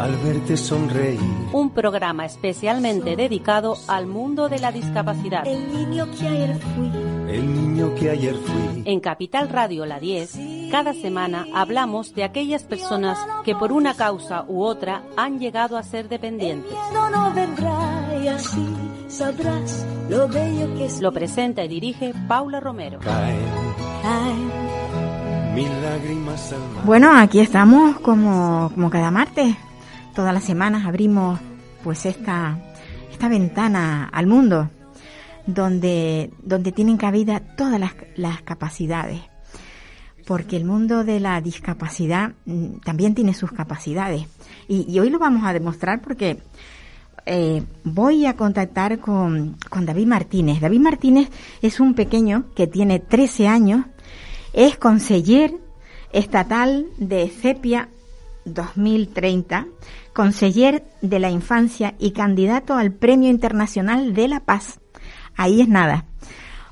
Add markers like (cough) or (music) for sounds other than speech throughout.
Al verte sonreír. Un programa especialmente dedicado al mundo de la discapacidad. El niño que ayer fui. El niño que ayer fui. En Capital Radio La 10, cada semana hablamos de aquellas personas que por una causa u otra han llegado a ser dependientes. No, no vendrá y así sabrás lo bello que es. Lo presenta y dirige Paula Romero. Caen Caen mil lágrimas al mar. Bueno, aquí estamos como, como cada martes. Todas las semanas abrimos pues esta, esta ventana al mundo donde, donde tienen cabida todas las, las capacidades. Porque el mundo de la discapacidad mm, también tiene sus capacidades. Y, hoy lo vamos a demostrar porque eh, voy a contactar con, con David Martínez. David Martínez es un pequeño que tiene 13 años, es conseller estatal de CEPIA 2030, conseller de la infancia y candidato al Premio Internacional de la Paz. Ahí es nada.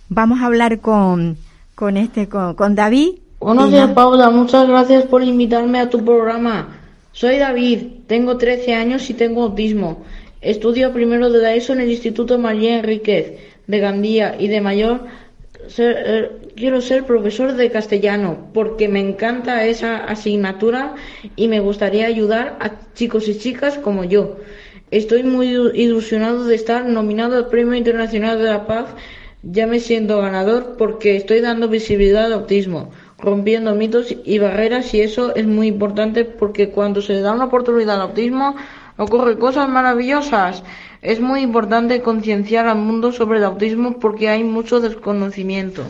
Vamos a hablar con, con este, con, con David. Buenos días. Paula. Muchas gracias por invitarme a tu programa. Soy David, tengo 13 años y tengo autismo. Estudio primero de la ESO en el Instituto María Enríquez de Gandía y de mayor eh, quiero ser profesor de castellano porque me encanta esa asignatura y me gustaría ayudar a chicos y chicas como yo. Estoy muy ilu- ilusionado de estar nominado al Premio Internacional de la Paz. Ya me siento ganador porque estoy dando visibilidad al autismo, rompiendo mitos y barreras y eso es muy importante porque cuando se le da una oportunidad al autismo ocurren cosas maravillosas. Es muy importante concienciar al mundo sobre el autismo porque hay mucho desconocimiento.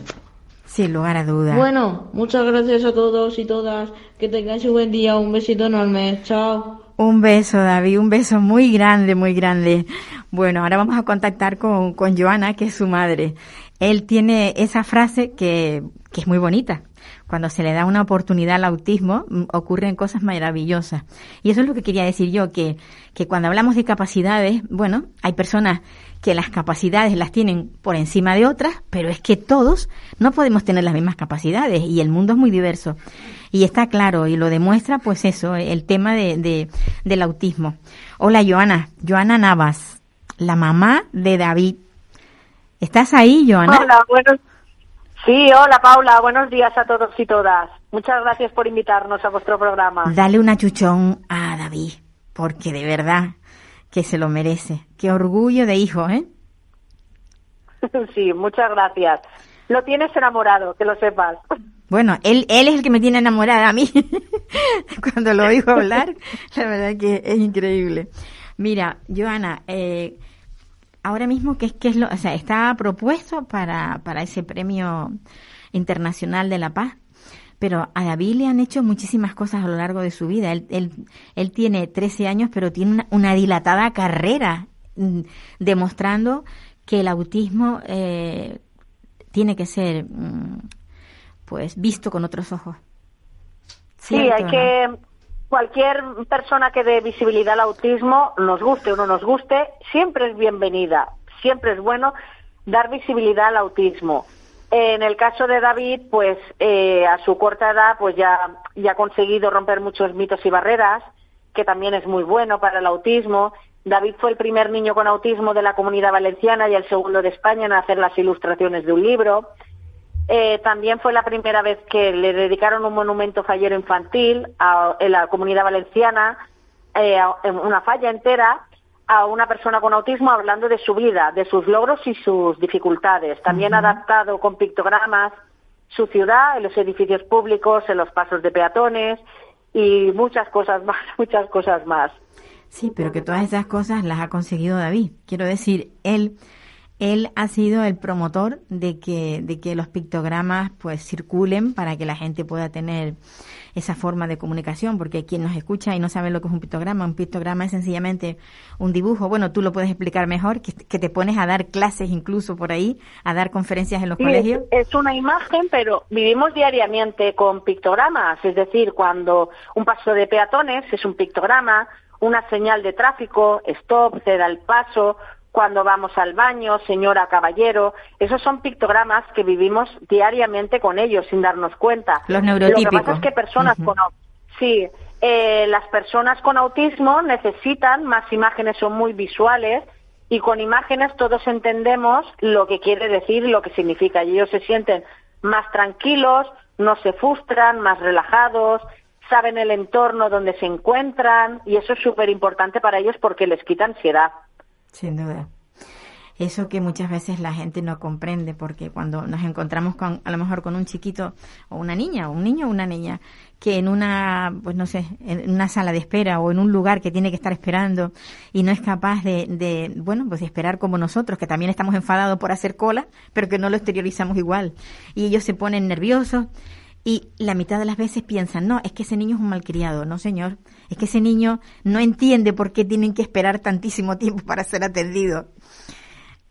Sin lugar a dudas. Bueno, muchas gracias a todos y todas. Que tengáis un buen día. Un besito enorme. Chao. Un beso, David, un beso muy grande, muy grande. Bueno, ahora vamos a contactar con, con Joana, que es su madre. Él tiene esa frase que, que es muy bonita. Cuando se le da una oportunidad al autismo, mm, ocurren cosas maravillosas. Y eso es lo que quería decir yo, que, que cuando hablamos de capacidades, bueno, hay personas que las capacidades las tienen por encima de otras, pero es que todos no podemos tener las mismas capacidades y el mundo es muy diverso. Y está claro, y lo demuestra, pues eso, el tema de, de- del autismo. Hola, Joana. Joana Navas, la mamá de David. ¿Estás ahí, Joana? Hola, buenos. Sí, hola Paula, buenos días a todos y todas. Muchas gracias por invitarnos a vuestro programa. Dale una chuchón a David, porque de verdad que se lo merece. Qué orgullo de hijo, ¿eh? (laughs) Sí, muchas gracias. Lo tienes enamorado, que lo sepas. Bueno, él, él es el que me tiene enamorada a mí. (laughs) Cuando lo oigo hablar, la verdad que es increíble. Mira, Joana, eh, ahora mismo, ¿qué, es- qué es lo, o sea, está propuesto para, para ese premio internacional de la paz? Pero a David le han hecho muchísimas cosas a lo largo de su vida. Él, él, él tiene 13 años, pero tiene una, una dilatada carrera mm, demostrando que el autismo eh, tiene que ser mm, pues visto con otros ojos. Sí, ¿Cierto hay que. Cualquier persona que dé visibilidad al autismo, nos guste o no nos guste, siempre es bienvenida. Siempre es bueno dar visibilidad al autismo. En el caso de David, pues eh, a su corta edad, pues ya, ya ha conseguido romper muchos mitos y barreras, que también es muy bueno para el autismo. David fue el primer niño con autismo de la comunidad valenciana y el segundo de España en hacer las ilustraciones de un libro. Eh, también fue la primera vez que le dedicaron un monumento fallero infantil a, en la comunidad valenciana, eh, a- en una falla entera, a una persona con autismo hablando de su vida, de sus logros y sus dificultades. También ha adaptado con pictogramas su ciudad en los edificios públicos, en los pasos de peatones y muchas cosas más, (laughs) muchas cosas más. Sí, pero que todas esas cosas las ha conseguido David. Quiero decir, él él ha sido el promotor de que, de que los pictogramas pues circulen para que la gente pueda tener esa forma de comunicación, porque quien nos escucha y no sabe lo que es un pictograma, un pictograma es sencillamente un dibujo. Bueno, tú lo puedes explicar mejor, que, te pones a dar clases incluso por ahí, a dar conferencias en los colegios. Es, una imagen, pero vivimos diariamente con pictogramas, es decir, cuando un paso de peatones es un pictograma, una señal de tráfico, stop, ceda el paso, cuando vamos al baño, señora caballero, esos son pictogramas que vivimos diariamente con ellos sin darnos cuenta. Los neurotípicos. Lo que pasa es que personas con sí, eh, las personas con autismo necesitan más imágenes, son muy visuales y con imágenes todos entendemos lo que quiere decir y lo que significa y ellos se sienten más tranquilos, no se frustran, más relajados, saben el entorno donde se encuentran y eso es súper importante para ellos porque les quita ansiedad. Sin duda. Eso que muchas veces la gente no comprende, porque cuando nos encontramos con, a lo mejor con un chiquito o una niña, o un niño o una niña, que en una, pues no sé, en una sala de espera o en un lugar que tiene que estar esperando y no es capaz de, de bueno, pues de esperar como nosotros, que también estamos enfadados por hacer cola, pero que no lo exteriorizamos igual. Y ellos se ponen nerviosos y la mitad de las veces piensan, no, es que ese niño es un malcriado, no señor, es que ese niño no entiende por qué tienen que esperar tantísimo tiempo para ser atendido.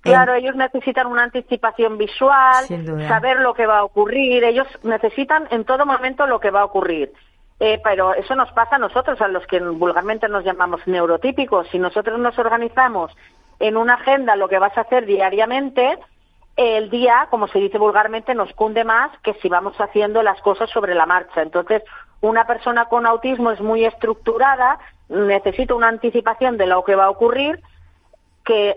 Claro, ellos necesitan una anticipación visual, saber lo que va a ocurrir, ellos necesitan en todo momento lo que va a ocurrir. Eh, pero eso nos pasa a nosotros, a los que vulgarmente nos llamamos neurotípicos. Si nosotros nos organizamos en una agenda lo que vas a hacer diariamente, el día, como se dice vulgarmente, nos cunde más que si vamos haciendo las cosas sobre la marcha. Entonces, una persona con autismo es muy estructurada, necesita una anticipación de lo que va a ocurrir, que,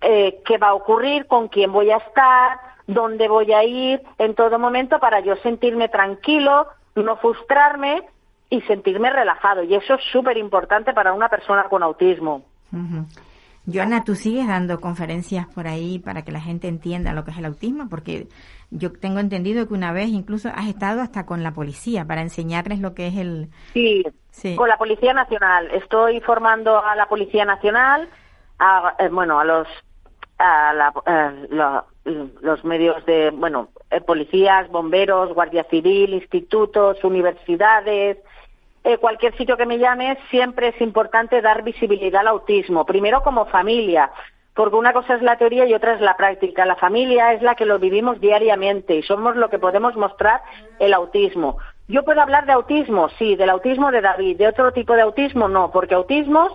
eh, qué va a ocurrir, con quién voy a estar, dónde voy a ir en todo momento para yo sentirme tranquilo, no frustrarme y sentirme relajado. Y eso es súper importante para una persona con autismo. Joana, ¿tú sigues dando conferencias por ahí para que la gente entienda lo que es el autismo? Porque yo tengo entendido que una vez incluso has estado hasta con la policía para enseñarles lo que es el... Sí, con la Policía Nacional. Estoy formando a la Policía Nacional, a, eh, bueno, a los a eh, los medios de, bueno, eh, policías, bomberos, guardia civil, institutos, universidades, eh, cualquier sitio que me llame, siempre es importante dar visibilidad al autismo. Primero como familia, porque una cosa es la teoría y otra es la práctica. La familia es la que lo vivimos diariamente y somos lo que podemos mostrar el autismo. Yo puedo hablar de autismo, sí, del autismo de David, de otro tipo de autismo no, porque autismos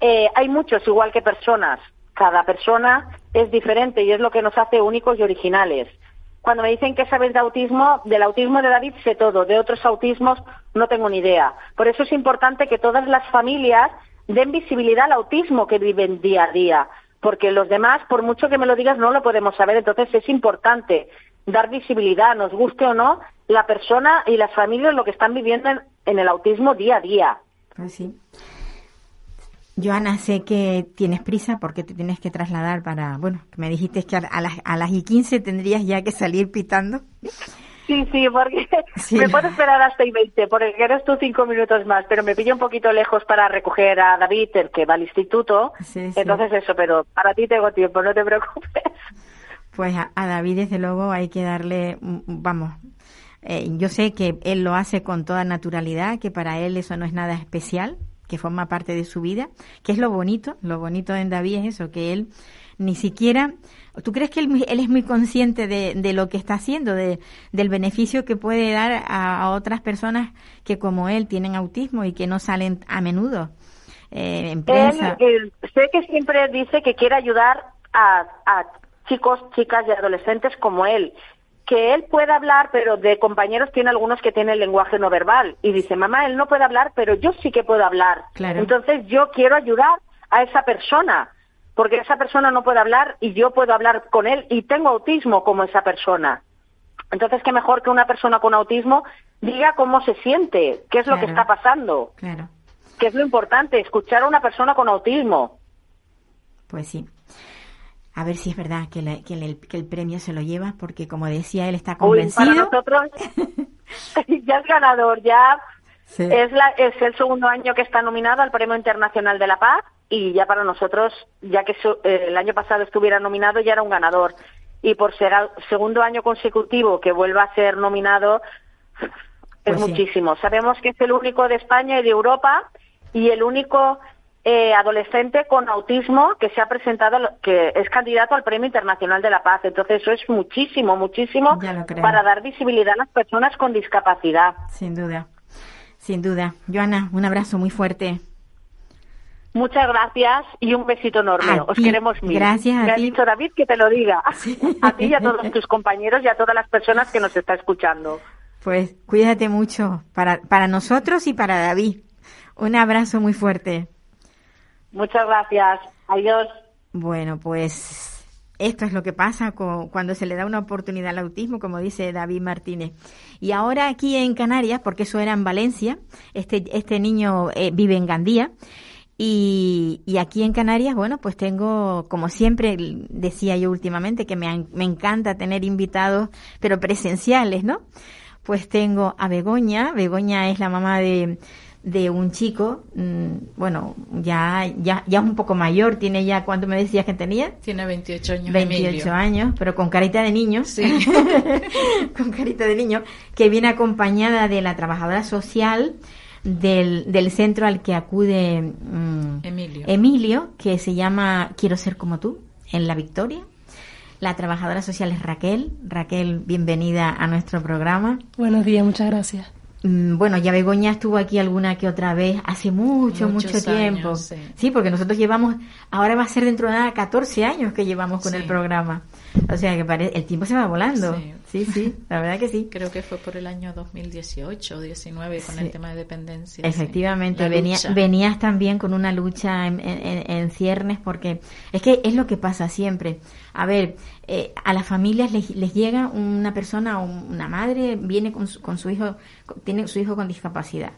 eh, hay muchos igual que personas. Cada persona es diferente y es lo que nos hace únicos y originales cuando me dicen que sabes de autismo, del autismo de David sé todo, de otros autismos no tengo ni idea. Por eso es importante que todas las familias den visibilidad al autismo que viven día a día, porque los demás, por mucho que me lo digas, no lo podemos saber. Entonces es importante dar visibilidad, nos guste o no, la persona y las familias lo que están viviendo en, el autismo día a día. Pues sí. Joana, sé que tienes prisa porque te tienes que trasladar para, bueno, me dijiste que a, las, a las y 15 tendrías ya que salir pitando. Sí, sí, porque (laughs) me puedo esperar hasta y 20, porque eres tú cinco minutos más, pero me pillo un poquito lejos para recoger a David, el que va al instituto. Entonces eso, pero para ti tengo tiempo, no te preocupes. Pues a, David, desde luego, hay que darle, vamos, eh, yo sé que él lo hace con toda naturalidad, que para él eso no es nada especial, que forma parte de su vida, que es lo bonito, lo bonito en David es eso, que él ni siquiera, ¿tú crees que él, es muy consciente de, lo que está haciendo, de, del beneficio que puede dar a, otras personas que como él tienen autismo y que no salen a menudo eh, en prensa? Él, sé que siempre dice que quiere ayudar a, a chicos, chicas y adolescentes como él que él puede hablar, pero de compañeros tiene algunos que tienen lenguaje no verbal. Y dice, mamá, él no puede hablar, pero yo sí que puedo hablar. Entonces yo quiero ayudar a esa persona, porque esa persona no puede hablar y yo puedo hablar con él y tengo autismo como esa persona. Entonces, qué mejor que una persona con autismo diga cómo se siente, qué es lo que está pasando. Claro. Que es lo importante, escuchar a una persona con autismo. Pues sí a ver si es verdad que, el, premio se lo lleva, porque como decía, él está convencido. para nosotros (laughs) ya es ganador, ya es, la, es el segundo año que está nominado al Premio Internacional de la Paz y ya para nosotros, ya que eh, el año pasado estuviera nominado, ya era un ganador. Y por ser segundo año consecutivo que vuelva a ser nominado, es Pues sí. muchísimo. Sabemos que es el único de España y de Europa y el único eh, adolescente con autismo que se ha presentado, que es candidato al Premio Internacional de la Paz. Entonces eso es muchísimo, muchísimo para dar visibilidad a las personas con discapacidad. Sin duda, sin duda. Joana, un abrazo muy fuerte. Muchas gracias y un besito enorme. A Os queremos mil. Gracias Me ha dicho David que te lo diga. A ti y a todos tus compañeros y a todas las personas que nos está escuchando. Pues cuídate mucho para, para nosotros y para David. Un abrazo muy fuerte. Muchas gracias. Adiós. Bueno, pues esto es lo que pasa cu- cuando se le da una oportunidad al autismo, como dice David Martínez. Y ahora aquí en Canarias, porque eso era en Valencia, este, este niño eh, vive en Gandía. Y, y aquí en Canarias, bueno, pues tengo, como siempre decía yo últimamente, que me, me encanta tener invitados, pero presenciales, ¿no? Pues tengo a Begoña. Begoña es la mamá de, de un chico, mm, bueno, ya, ya, ya es un poco mayor, tiene ya, ¿cuánto me decías que tenía? Tiene 28 años. 28 Emilio. años, pero con carita de niño. Sí. (laughs) con carita de niño, que viene acompañada de la trabajadora social del, del centro al que acude mm, Emilio. Emilio, que se llama Quiero ser como tú, en La Victoria. La trabajadora social es Raquel. Raquel, bienvenida a nuestro programa. Buenos días, muchas gracias. Mm, Bueno, ya Begoña estuvo aquí alguna que otra vez hace mucho, Muchos mucho tiempo. años, sí. porque nosotros llevamos, ahora va a ser dentro de nada 14 años que llevamos con Sí. el programa. O sea que pare- el tiempo se va volando. Sí. Sí, sí, la verdad que sí. Creo que fue por el año 2018 o 19 con Sí. el tema de dependencia. sí. Efectivamente, La venía, venías también con una lucha en, en- en ciernes porque es que es lo que pasa siempre. A ver, eh, a las familias les, les llega una persona o una madre, viene con su, con su hijo, tiene su hijo con discapacidad.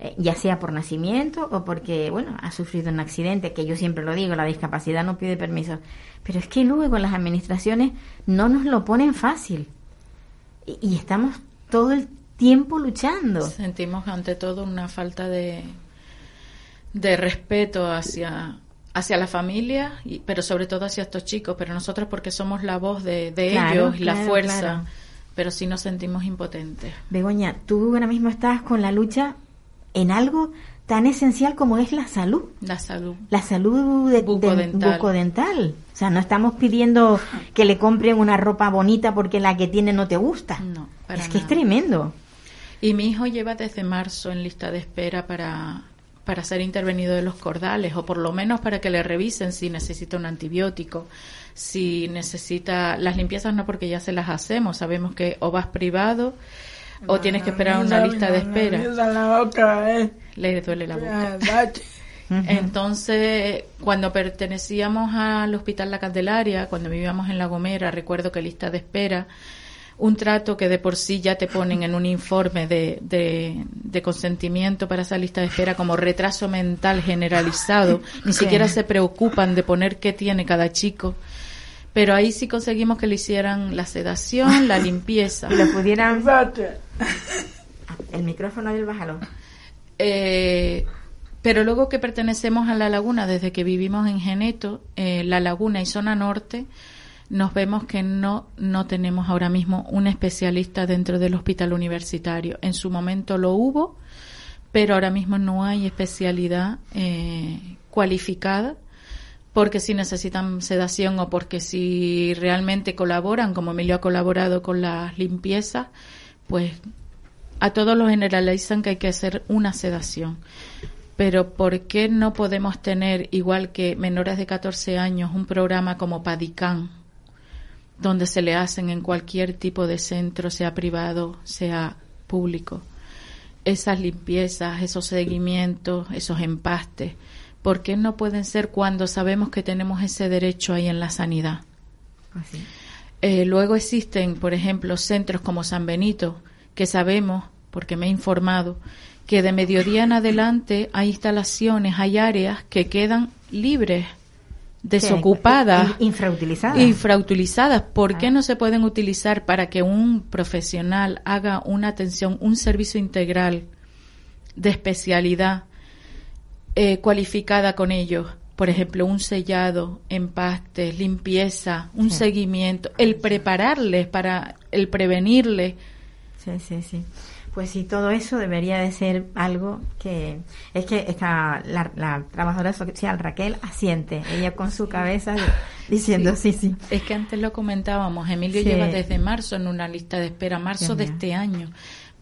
Eh, ya sea por nacimiento o porque, bueno, ha sufrido un accidente, que yo siempre lo digo, la discapacidad no pide permiso. Pero es que luego las administraciones no nos lo ponen fácil. Y, y estamos todo el tiempo luchando. Sentimos ante todo una falta de, de respeto hacia, hacia la familia, y, pero sobre todo hacia estos chicos. Pero nosotros porque somos la voz de, de Claro, ellos y la fuerza, claro. pero sí nos sentimos impotentes. Begoña, tú ahora mismo estás con la lucha en algo tan esencial como es la salud. La salud. La salud de, Bucodental. O sea, no estamos pidiendo que le compren una ropa bonita porque la que tiene no te gusta. No, para es que es tremendo. Y mi hijo lleva desde marzo en lista de espera para, para ser intervenido de los cordales, o por lo menos para que le revisen si necesita un antibiótico, si necesita las limpiezas, no porque ya se las hacemos, sabemos que o vas privado o tienes que esperar una lista de espera. la boca, eh. Le duele la boca. (laughs) Entonces, cuando pertenecíamos al Hospital La Candelaria, cuando vivíamos en La Gomera, recuerdo que lista de espera, un trato que de por sí ya te ponen en un informe de, de, de consentimiento para esa lista de espera como retraso mental generalizado, ni Sí. siquiera se preocupan de poner qué tiene cada chico. Pero ahí sí conseguimos que le hicieran la sedación, la (laughs) limpieza. Y lo pudieran... El micrófono del bájalo. Eh, pero luego que pertenecemos a la laguna, desde que vivimos en Geneto, eh, la laguna y zona norte, nos vemos que no, no tenemos ahora mismo un especialista dentro del hospital universitario. En su momento lo hubo, pero ahora mismo no hay especialidad eh, cualificada porque si necesitan sedación o porque si realmente colaboran, como Emilio ha colaborado con las limpiezas, pues a todos los generalizan que hay que hacer una sedación. Pero ¿por qué no podemos tener, igual que menores de 14 años, un programa como Padicán, donde se le hacen en cualquier tipo de centro, sea privado, sea público, esas limpiezas, esos seguimientos, esos empastes? ¿Por qué no pueden ser cuando sabemos que tenemos ese derecho ahí en la sanidad? Eh, luego existen, por ejemplo, centros como San Benito, que sabemos, porque me he informado, que de mediodía en adelante hay instalaciones, hay áreas que quedan libres, desocupadas, In- Infrautilizadas. infrautilizadas. ¿Por qué Ah. no se pueden utilizar para que un profesional haga una atención, un servicio integral de especialidad eh, cualificada con ellos. Por ejemplo, un sellado, empastes, limpieza, un seguimiento, el prepararles para el prevenirles. Sí, sí, sí. Pues sí, todo eso debería de ser algo que es que está la, trabajadora social Raquel asiente, ella con su cabeza (laughs) diciendo sí, sí. Es que antes lo comentábamos, Emilio lleva desde marzo en una lista de espera, marzo de este año,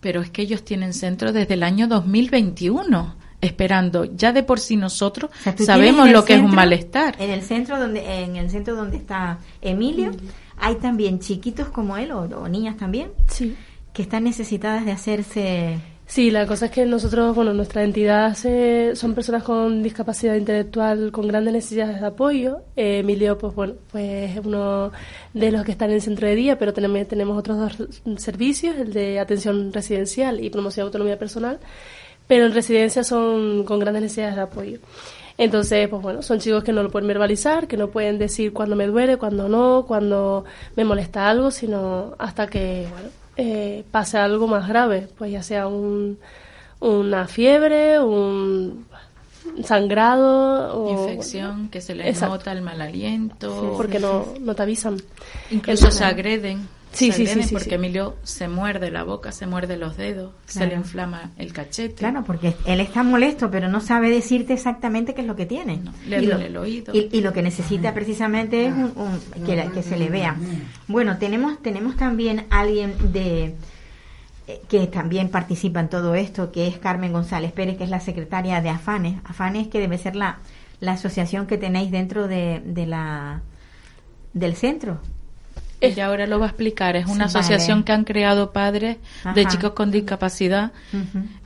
pero es que ellos tienen centro desde el año 2021 esperando. Ya de por sí nosotros sabemos lo que es un malestar. En el centro donde en el centro donde está Emilio, hay también chiquitos como él o, o niñas también. Sí que están necesitadas de hacerse... Sí, la cosa es que nosotros, bueno, nuestra entidad son personas con discapacidad intelectual con grandes necesidades de apoyo. Eh, Emilio, pues bueno, pues es uno de los que están en el centro de día, pero tenemos, tenemos otros dos servicios, el de atención residencial y promoción de autonomía personal, pero en residencia son con grandes necesidades de apoyo. Entonces, pues bueno, son chicos que no lo pueden verbalizar, que no pueden decir cuándo me duele, cuándo no, cuándo me molesta algo, sino hasta que, bueno, eh, pase algo más grave, pues ya sea un, una fiebre, un sangrado o infección que se le nota el mal aliento. Porque no, no te avisan. Incluso se agreden Sí, sí, sí, porque Emilio se muerde la boca, se muerde los dedos, se le inflama el cachete. Claro, porque él está molesto, pero no sabe decirte exactamente qué es lo que tiene. le duele el oído. Y, lo que necesita precisamente es un, que, que, se le vea. Bueno, tenemos, tenemos también alguien de eh, que también participa en todo esto, que es Carmen González Pérez, que es la secretaria de AFANES. AFANES que debe ser la, la asociación que tenéis dentro de, de la del centro. Ella ahora lo va a explicar. Es una asociación que han creado padres de chicos con discapacidad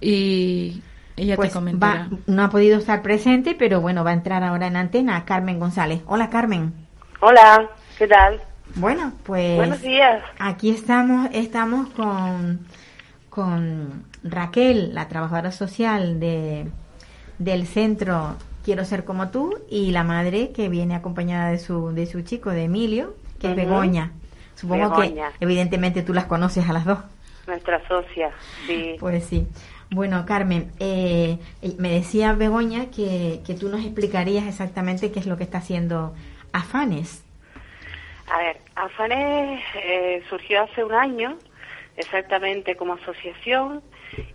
y ella te pues comentará. no ha podido estar presente, pero bueno, va a entrar ahora en antena Carmen González. Hola, Carmen. Hola, ¿qué tal? Bueno, pues. Buenos días. Aquí estamos, estamos con, con Raquel, la trabajadora social de, del centro Quiero ser como tú, y la madre que viene acompañada de su, de su chico, de Emilio, que es Begoña. Supongo que evidentemente tú las conoces a las dos. Nuestra socia, sí. Pues sí. Bueno, Carmen, eh, eh, me decía Begoña que, que tú nos explicarías exactamente qué es lo que está haciendo Afanes. A ver, Afanes eh, surgió hace un año, exactamente como asociación,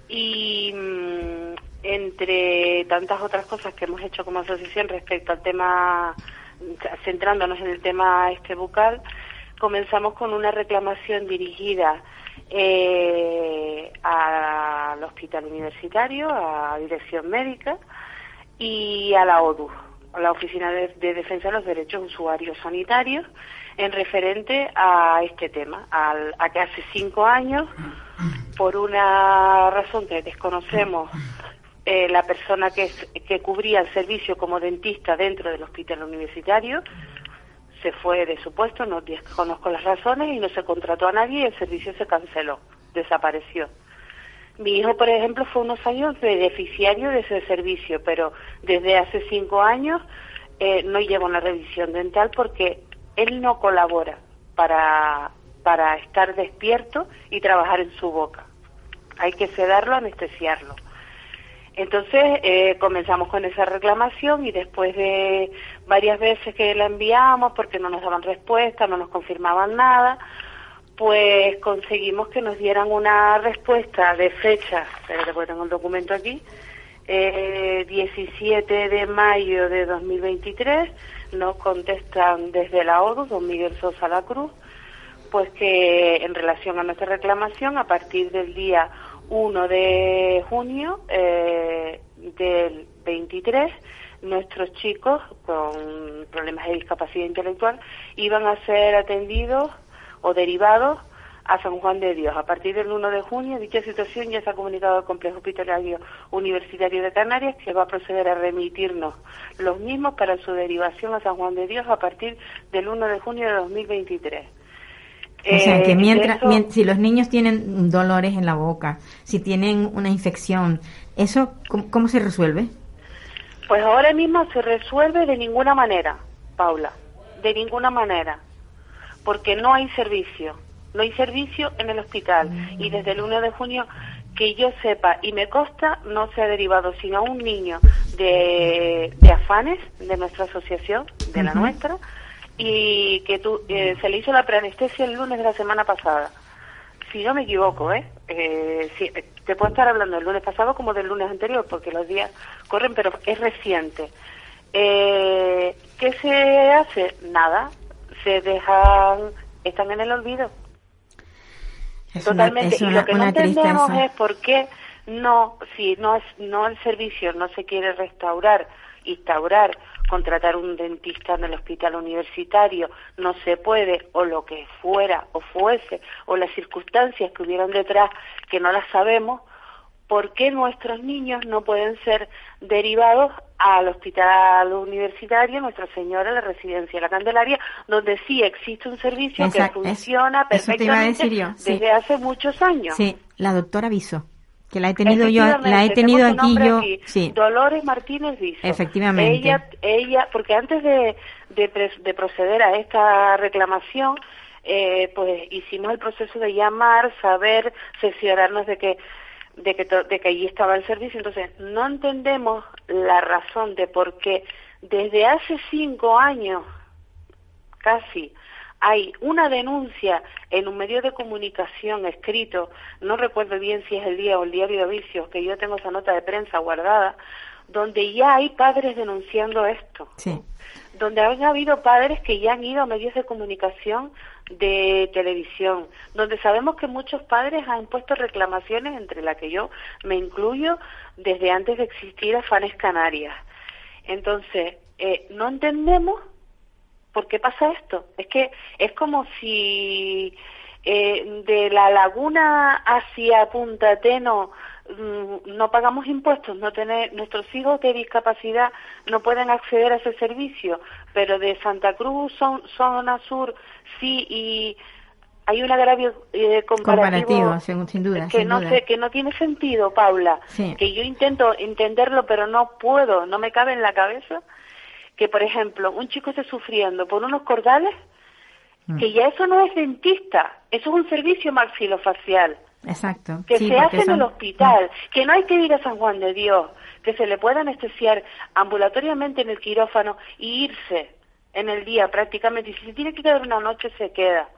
y mm, entre tantas otras cosas que hemos hecho como asociación respecto al tema, centrándonos en el tema este bucal, comenzamos con una reclamación dirigida eh, al hospital universitario, a Dirección Médica y a la ODU, a la Oficina de, Defensa de los Derechos Usuarios Sanitarios, en referente a este tema, a que hace cinco años, por una razón que desconocemos, eh, la persona que, que cubría el servicio como dentista dentro del hospital universitario se fue de su puesto, no conozco las razones y no se contrató a nadie y el servicio se canceló, desapareció. Mi hijo, por ejemplo, fue unos años beneficiario de ese servicio, pero desde hace cinco años eh, no lleva una revisión dental porque él no colabora para, para estar despierto y trabajar en su boca. Hay que sedarlo, anestesiarlo. Entonces eh, comenzamos con esa reclamación y después de varias veces que la enviamos porque no nos daban respuesta, no nos confirmaban nada, pues conseguimos que nos dieran una respuesta de fecha, después tengo el documento aquí, eh, 17 de mayo de 2023, nos contestan desde la ODU, don Miguel Sosa La Cruz, pues que en relación a nuestra reclamación, a partir del día 1 de junio eh, del 23, nuestros chicos con problemas de discapacidad intelectual iban a ser atendidos o derivados a San Juan de Dios. A partir del 1 de junio, dicha situación ya se ha comunicado al Complejo Hospitalario Universitario de Canarias, que va a proceder a remitirnos los mismos para su derivación a San Juan de Dios a partir del 1 de junio de 2023. O sea, que eh, mientras, si los niños tienen dolores en la boca, si tienen una infección, ¿eso cómo, se resuelve? Pues ahora mismo se resuelve de ninguna manera, Paula, de ninguna manera, porque no hay servicio, no hay servicio en el hospital. Y desde el 1 de junio que yo sepa y me consta no se ha derivado sino a un niño de, de afanes de nuestra asociación, de la nuestra, y que tú, eh, se le hizo la preanestesia el lunes de la semana pasada. Si no me equivoco, ¿eh? eh sí, eh, te puedo estar hablando del lunes pasado como del lunes anterior, porque los días corren, pero es reciente. Eh, ¿Qué se hace? Nada. Se dejan, están en el olvido. Es una- Totalmente. y lo que no entendemos tristeza. es por qué no, si no es, no el servicio no se quiere restaurar, instaurar, contratar un dentista en el hospital universitario, no se puede, o lo que fuera o fuese, o las circunstancias que hubieran detrás que no las sabemos, ¿por qué nuestros niños no pueden ser derivados al hospital universitario Nuestra Señora, la residencia de la Candelaria, donde sí existe un servicio que funciona eso perfectamente decir yo, sí. desde hace muchos años? Sí, la doctora Viso, que la he tenido yo, la he tenido aquí yo, aquí, sí, Dolores Martínez Viso. Efectivamente. Ella, ella, porque antes de, de, proceder a esta reclamación, eh, pues hicimos el proceso de llamar, saber, cerciorarnos de que de que de que allí estaba el servicio. Entonces, no entendemos la razón de por qué desde hace cinco años casi hay una denuncia en un medio de comunicación escrito, no recuerdo bien si es el día o el diario de Vicios, que yo tengo esa nota de prensa guardada, donde ya hay padres denunciando esto, sí. donde han habido padres que ya han ido a medios de comunicación de televisión, donde sabemos que muchos padres han puesto reclamaciones, entre las que yo me incluyo, desde antes de existir Afanes Canarias. Entonces, eh, no entendemos ¿por qué pasa esto? Es que es como si eh, de la laguna hacia Punta Teno mm, no pagamos impuestos, no tener, nuestros hijos de discapacidad no pueden acceder a ese servicio, pero de Santa Cruz, son, zona sur, sí, y hay un agravio eh, comparativo, Comparativo, sin, sin duda, que sin no duda. sé, que no tiene sentido, Paula, Sí. que yo intento entenderlo, pero no puedo, no me cabe en la cabeza que, por ejemplo, un chico esté sufriendo por unos cordales, Mm. que ya eso no es dentista, eso es un servicio maxilofacial, Exacto. que sí, se hace en son- el hospital, que no hay que ir a San Juan de Dios, que se le puede anestesiar ambulatoriamente en el quirófano y irse en el día prácticamente, y si se tiene que quedar una noche se queda.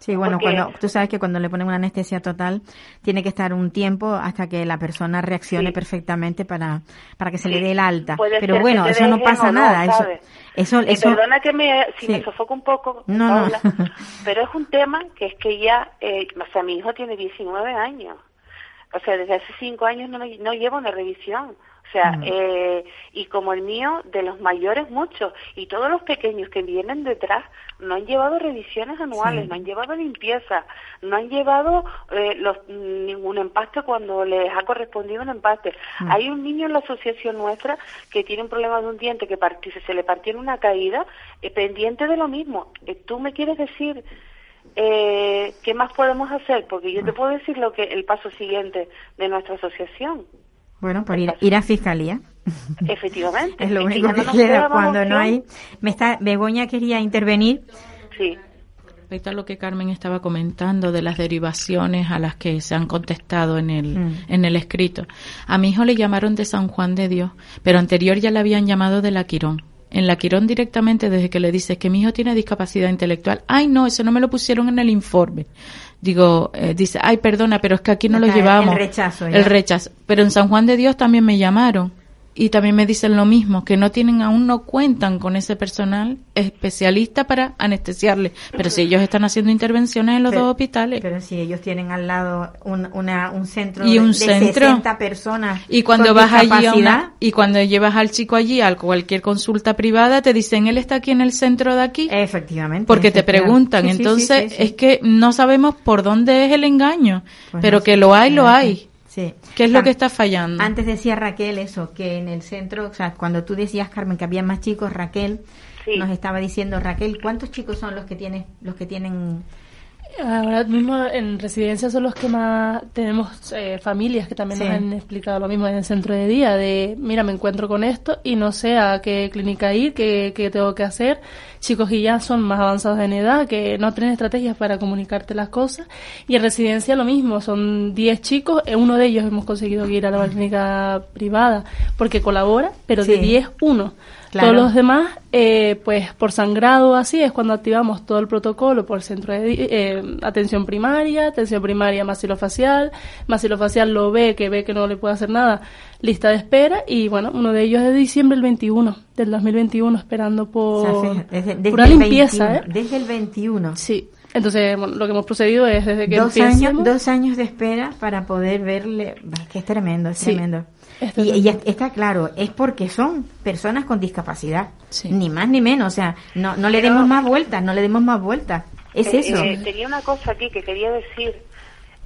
Sí, bueno, Porque- cuando tú sabes que cuando le ponen una anestesia total tiene que estar un tiempo hasta que la persona reaccione Sí. perfectamente para para que se le dé el alta. puede Pero bueno, eso no pasa no, nada, eso ¿sabes? eso eso perdona que me, si Sí. me sofoco un poco, No, no. Paula, (laughs) pero es un tema que es que ya, eh, o sea, mi hijo tiene 19 años. O sea, desde hace 5 años no, no lleva una revisión. O sea, Mm. eh, y como el mío, de los mayores muchos. Y todos los pequeños que vienen detrás no han llevado revisiones anuales, Sí. no han llevado limpieza, no han llevado eh, los, ningún empaste cuando les ha correspondido un empaste. Mm. Hay un niño en la asociación nuestra que tiene un problema de un diente que se le partió en una caída, eh, pendiente de lo mismo. Eh, ¿Tú me quieres decir eh, qué más podemos hacer? Porque yo te puedo decir lo que el paso siguiente de nuestra asociación. Bueno, por ir, ir a fiscalía. Efectivamente. Es lo único no que nos queda cuando no hay me está Begoña quería intervenir. Sí. Respecto a lo que Carmen estaba comentando de las derivaciones a las que se han contestado en el, Mm. en el escrito. A mi hijo le llamaron de San Juan de Dios, pero anterior ya le habían llamado de la Quirón. En la Quirón directamente desde que le dices que mi hijo tiene discapacidad intelectual, ay no, eso no me lo pusieron en el informe. Digo, eh, dice, ay perdona, pero es que aquí no lo llevamos. el rechazo ya. El rechazo. Pero en San Juan de Dios también me llamaron y también me dicen lo mismo, que no tienen, aún no cuentan con ese personal especialista para anestesiarle. Pero si ellos están haciendo intervenciones en los Pero- dos hospitales. Pero si ellos tienen al lado un, una, un centro Y de, un de centro. 60 personas Y cuando vas allí a discapacidad, una, y cuando llevas al chico allí a cualquier consulta privada, te dicen, él está aquí en el centro de aquí. efectivamente. Porque te preguntan, Sí, entonces sí, sí. es que no sabemos por dónde es el engaño, Pues pero no que lo hay, lo hay. Sí. ¿Qué es lo que está fallando? Antes decía Raquel eso, que en el centro, o sea, cuando tú decías, Carmen, que había más chicos, Raquel Sí. nos estaba diciendo, Raquel, ¿cuántos chicos son los que tienen, los que tienen Ahora mismo en residencia son los que más tenemos eh, familias que también Sí. nos han explicado lo mismo en el centro de día, de mira, me encuentro con esto y no sé a qué clínica ir, qué, qué tengo que hacer. Chicos que ya son más avanzados en edad, que no tienen estrategias para comunicarte las cosas. Y en residencia lo mismo, son 10 chicos, eh, uno de ellos hemos conseguido ir a la clínica privada porque colabora, pero de Sí. 10, uno. Claro. Todos los demás, eh, pues por sangrado así es cuando activamos todo el protocolo por centro de eh, atención primaria, atención primaria maxilofacial, maxilofacial lo ve, que ve que no le puede hacer nada, lista de espera y bueno, uno de ellos es de diciembre del 21, del 2021, esperando por, O sea, fíjate, desde, desde por una el limpieza, 21, ¿eh? Desde el 21. Sí. Entonces, bueno, lo que hemos procedido es desde que Dos años, dos años de espera para poder verle. Es que es tremendo, es Sí. tremendo. Y, está claro, es porque son personas con discapacidad. Ni más ni menos. O sea, no, no le Pero- demos más vueltas, no le demos más vueltas. Es Eh, eso. eh, tenía una cosa aquí que quería decir.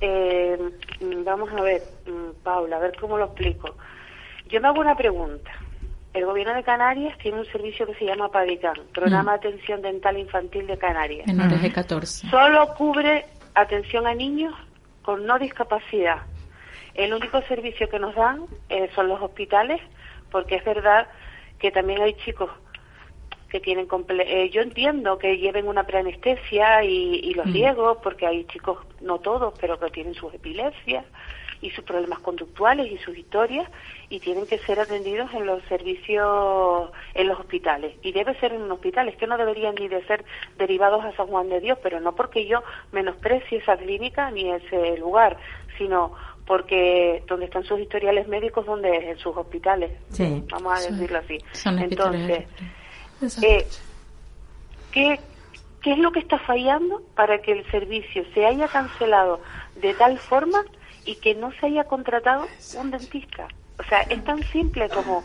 Eh, mm, vamos a ver, mm, Paula, a ver cómo lo explico. Yo me hago una pregunta. El gobierno de Canarias tiene un servicio que se llama PADICAN, Programa de Atención Dental Infantil de Canarias. Menores de 14. Solo cubre atención a niños con no discapacidad. El único servicio que nos dan eh, son los hospitales, porque es verdad que también hay chicos que tienen comple- eh, yo entiendo que lleven una preanestesia y, y los Mm. riesgos porque hay chicos no todos pero que tienen sus epilepsias y sus problemas conductuales y sus historias y tienen que ser atendidos en los servicios en los hospitales y debe ser en un hospital es que no deberían ni de ser derivados a San Juan de Dios pero no porque yo menosprecie esa clínica ni ese lugar sino porque donde están sus historiales médicos donde es en sus hospitales Sí. vamos a decirlo así entonces eh, ¿qué, ¿Qué es lo que está fallando para que el servicio se haya cancelado de tal forma y que no se haya contratado un dentista? O sea, es tan simple como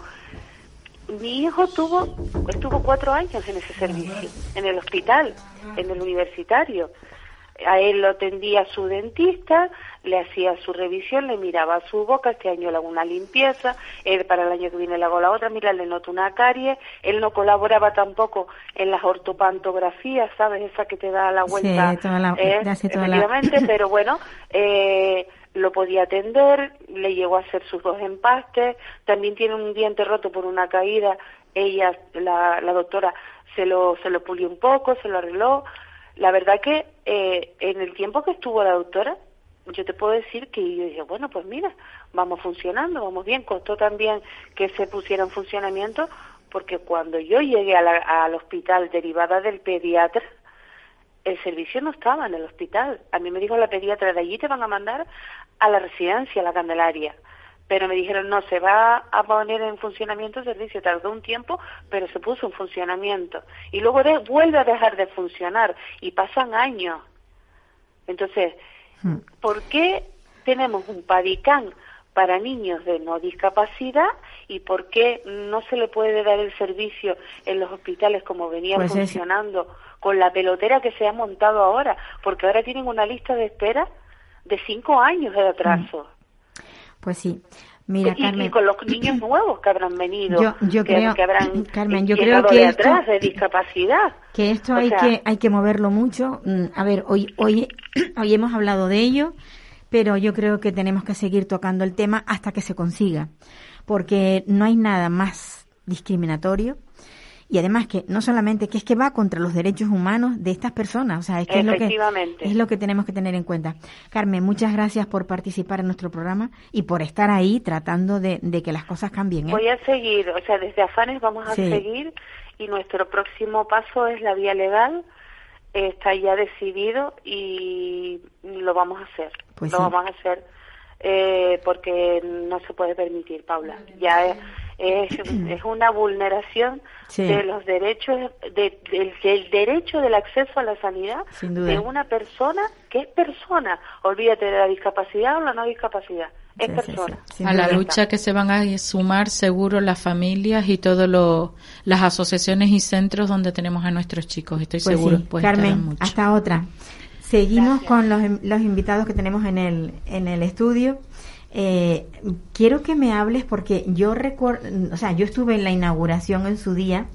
mi hijo tuvo estuvo cuatro años en ese servicio, en el hospital, en el universitario. A él lo atendía su dentista, le hacía su revisión, le miraba su boca, este año le hago una limpieza, él para el año que viene le hago la otra, mira, le noto una carie, él no colaboraba tampoco en las ortopantografías, ¿sabes? Esa que te da la Sí, vuelta. toda la- eh, toda la- (laughs) pero bueno, eh, lo podía atender, le llegó a hacer sus dos empastes, también tiene un diente roto por una caída, ella, la, la doctora, se lo, se lo pulió un poco, se lo arregló. La verdad que eh, en el tiempo que estuvo la doctora, yo te puedo decir que yo dije, bueno, pues mira, vamos funcionando, vamos bien. Costó también que se pusiera en funcionamiento, porque cuando yo llegué a la- al hospital derivada del pediatra, el servicio no estaba en el hospital. A mí me dijo la pediatra, de allí te van a mandar a la residencia, a la Candelaria. Pero me dijeron, no, se va a poner en funcionamiento el servicio. Tardó un tiempo, pero se puso en funcionamiento. Y luego vuelve a dejar de funcionar. Y pasan años. Entonces, ¿por qué tenemos un padicán para niños de no discapacidad y por qué no se le puede dar el servicio en los hospitales como venía Pues es- funcionando con la pelotera que se ha montado ahora? Porque ahora tienen una lista de espera de cinco años de atraso. Pues sí. Mira, y, y Carmen. con los niños (clears throat) nuevos que habrán venido, Yo- yo que, creo- que habrán (clears throat) Carmen, yo creo que de esto- atrás, de discapacidad. Que esto O hay sea, que hay que moverlo mucho. Mm, A ver, hoy hoy (clears throat) hoy hemos hablado de ello, pero yo creo que tenemos que seguir tocando el tema hasta que se consiga, porque no hay nada más discriminatorio y además que no solamente que es que va contra los derechos humanos de estas personas, o sea, es que es lo que Efectivamente. es lo que tenemos que tener en cuenta. Carmen, muchas gracias por participar en nuestro programa y por estar ahí tratando de, de que las cosas cambien. ¿eh? Voy a seguir, o sea, desde Afanes vamos a Sí. seguir y nuestro próximo paso es la vía legal. Está ya decidido y lo vamos a hacer. Pues lo sí. vamos a hacer eh, porque no se puede permitir, Paula. Ya es, es, (clears throat) es una vulneración Sí. de los derechos, de- del, del derecho del acceso a la sanidad Sin duda. de una persona que es persona. Olvídate de la discapacidad o la no discapacidad. Es Sí, persona. sí. a la lucha que se van a sumar seguro las familias y todas las asociaciones y centros donde tenemos a nuestros chicos. Estoy Pues seguro pues Carmen, mucho. hasta otra. Seguimos con los, los invitados que tenemos en el, en el estudio. Eh, quiero que me hables porque yo recuerdo, o sea, yo estuve en la inauguración en su día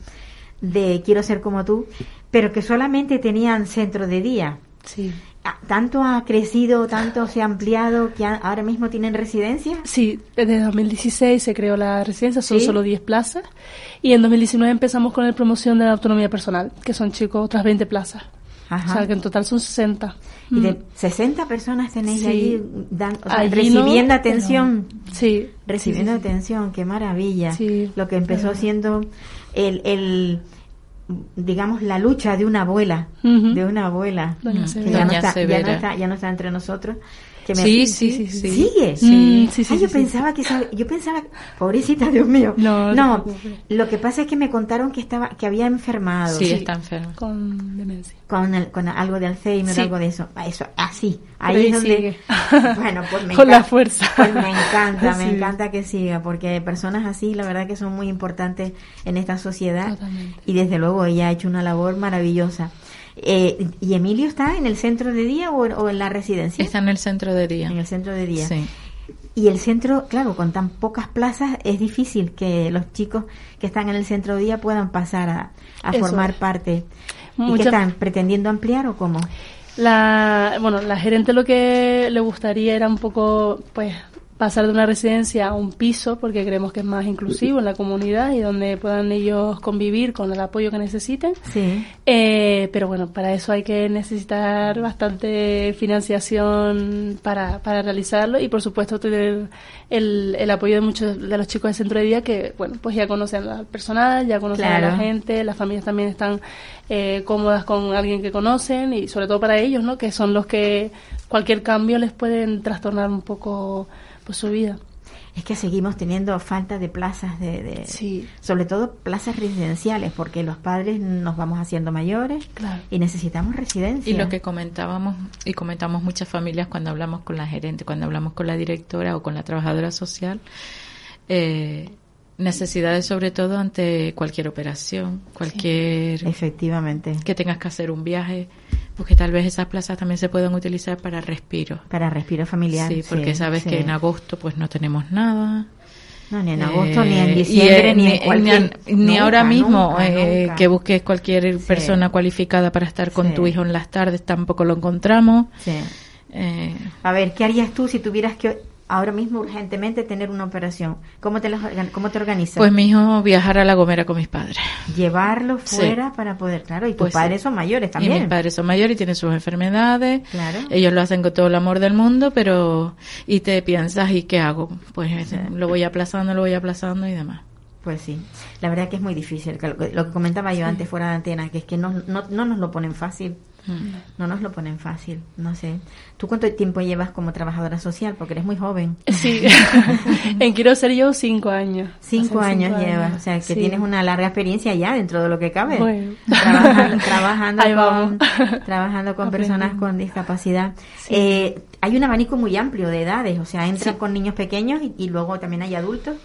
de Quiero ser como tú, pero que solamente tenían centro de día. Sí. ah, tanto ha crecido, tanto se ha ampliado que ahora mismo tienen residencia. Sí, desde 2016 se creó la residencia, son Sí. solo 10 plazas. Y en 2019 empezamos con la promoción de la autonomía personal, que son chicos otras 20 plazas. Ajá. O sea, que en total son 60. Y de Mm. 60 personas tenéis Sí. allí dan- o sea, Allí recibiendo no, atención. pero- sí. Recibiendo sí, sí, sí. atención, qué maravilla. Sí. Lo que empezó Pero- siendo el, el, digamos, la lucha de una abuela, de una abuela, Doña que ya no, está, ya, no está, ya no está entre nosotros. Que Sí, sí, sí, sí. ¿Sigue? Sí. Sí, sí, Ay, yo sí, sí. pensaba que sabe- yo pensaba, pobrecita, Dios mío. No, no lo que pasa es que me contaron que estaba, que había enfermado. Sí, está enfermo. Con demencia. con, el- con algo de Alzheimer, Sí. algo de eso. Ah, Eso, así. Ahí ahí es donde. sigue. (laughs) Bueno, pues me (laughs) Con la encanta- fuerza. Pues me encanta, (laughs) me Sí. encanta que siga, porque personas así, la verdad que son muy importantes en esta sociedad. Totalmente. Y desde luego ella ha hecho una labor maravillosa. Eh, ¿Y Emilio está en el centro de día o, o en la residencia? Está en el centro de día. En el centro de día. Sí. Y el centro, claro, con tan pocas plazas, es difícil que los chicos que están en el centro de día puedan pasar a, a formar es. parte. ¿Y qué están pretendiendo ampliar o cómo? La, bueno, la gerente lo que le gustaría era un poco, pues, pasar de una residencia a un piso, porque creemos que es más inclusivo en la comunidad y donde puedan ellos convivir con el apoyo que necesiten. Sí. Eh, pero bueno, para eso hay que necesitar bastante financiación para, para realizarlo y por supuesto tener el, el apoyo de muchos de los chicos del centro de día que, bueno, pues ya conocen al personal, ya conocen a la gente, las familias también están eh, cómodas con alguien que conocen y sobre todo para ellos, ¿no? Que son los que cualquier cambio les pueden trastornar un poco pues su vida. Es que seguimos teniendo falta de plazas de, de- Sí. sobre todo plazas residenciales, porque los padres nos vamos haciendo mayores Claro. y necesitamos residencia. Y lo que comentábamos, y comentamos muchas familias cuando hablamos con la gerente, cuando hablamos con la directora o con la trabajadora social, eh, necesidades sobre todo ante cualquier operación, cualquier Efectivamente, que tengas que hacer un viaje, porque tal vez esas plazas también se puedan utilizar para respiro. para respiro familiar. Sí, porque sabes sí. que en agosto pues no tenemos nada. No, ni en agosto, ni en Eh, diciembre, eh, ni en cualquier... ni, ni Nunca, ahora mismo nunca, eh, nunca. que busques cualquier Sí. persona cualificada para estar con Sí. tu hijo en las tardes tampoco lo encontramos. Sí. Eh, A ver, ¿qué harías tú si tuvieras que ahora mismo urgentemente tener una operación? ¿Cómo te, las organ- cómo te organizas? pues mi hijo viajar a La Gomera con mis padres. Llevarlo Sí. fuera para poder, claro, y tus Pues sí. padres son mayores Y también. mis padres son mayores y tienen sus enfermedades. Claro. Ellos lo hacen con todo el amor del mundo, pero y te piensas, ¿y qué hago? Pues Sí. lo voy aplazando, lo voy aplazando y demás. Pues sí, la verdad que es muy difícil, que lo, que- lo que comentaba yo antes fuera de antena, que es que no, no, no nos lo ponen fácil, Mm. no nos lo ponen fácil, no sé. ¿Tú cuánto tiempo llevas como trabajadora social? Porque eres muy joven. Sí, (laughs) en quiero ser yo cinco años. Cinco años cinco llevas, años. o sea que Sí. tienes una larga experiencia ya dentro de lo que cabe. Bueno. (laughs) Trabajando, trabajando con, (laughs) trabajando con personas con discapacidad. Sí. Eh, hay un abanico muy amplio de edades, o sea, entran con niños pequeños y, y luego también hay adultos.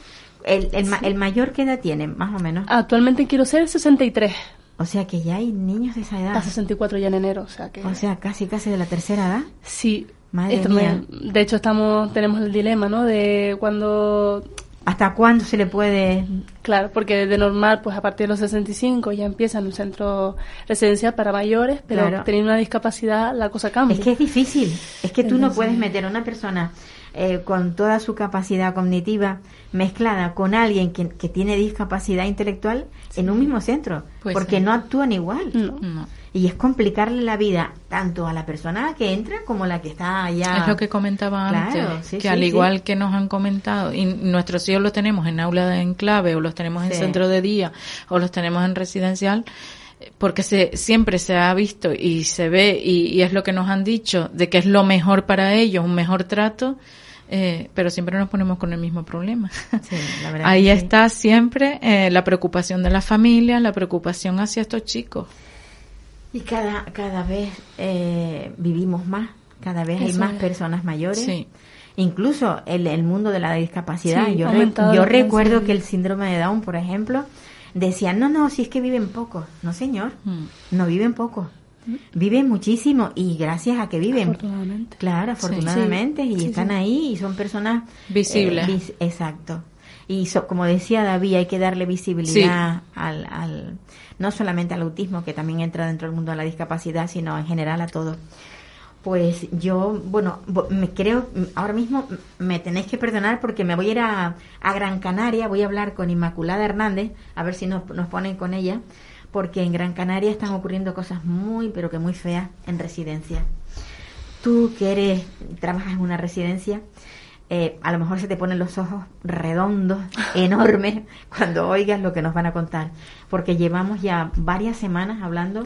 El, el, ma- el mayor qué edad tiene, más o menos. Actualmente quiero ser 63. O sea que ya hay niños de esa edad. A 64 ya en enero, o sea que... O sea, casi casi de la tercera edad. sí. Madre Esto mía. me- de hecho, estamos tenemos el dilema, ¿no? De cuando... ¿Hasta cuándo se le puede...? Claro, porque de normal, pues a partir de los 65 ya empieza en un centro residencial para mayores, pero Claro. teniendo una discapacidad la cosa cambia. Es que es difícil. Es que tú no puedes meter a una persona eh, con toda su capacidad cognitiva mezclada con alguien que, que tiene discapacidad intelectual en un mismo centro. Pues porque sí. no actúan igual. No. No. Y es complicarle la vida tanto a la persona que entra como la que está allá. Es lo que comentaba Claro, antes, sí, que al igual que nos han comentado, y nuestros hijos los tenemos en aula de enclave o los tenemos en centro de día o los tenemos en residencial, porque se, siempre se ha visto y se ve y, y es lo que nos han dicho de que es lo mejor para ellos, un mejor trato, eh, pero siempre nos ponemos con el mismo problema. Sí, la verdad (laughs) Ahí sí. está siempre eh, la preocupación de la familia, la preocupación hacia estos chicos. Y cada, cada vez eh, vivimos más, cada vez hay más es. personas mayores. Sí. Incluso el, el mundo de la discapacidad. Sí, yo re- recuerdo que el síndrome de Down, por ejemplo, decían, no, no, si es que viven pocos. No, señor, Mm. no viven pocos. Viven muchísimo y gracias a que viven. Afortunadamente. Claro, afortunadamente, Sí, y sí, están ahí y son personas Visibles. eh, vis- exacto. Y so- como decía David, hay que darle visibilidad al, al, no solamente al autismo, que también entra dentro del mundo de la discapacidad, sino en general a todo. Pues yo, bueno, me creo, ahora mismo me tenéis que perdonar porque me voy a ir a, a Gran Canaria, voy a hablar con Inmaculada Hernández, a ver si nos, nos ponen con ella, porque en Gran Canaria están ocurriendo cosas muy, pero que muy feas en residencia. Tú que eres, trabajas en una residencia, eh, a lo mejor se te ponen los ojos redondos, (laughs) enormes, cuando oigas lo que nos van a contar, porque llevamos ya varias semanas hablando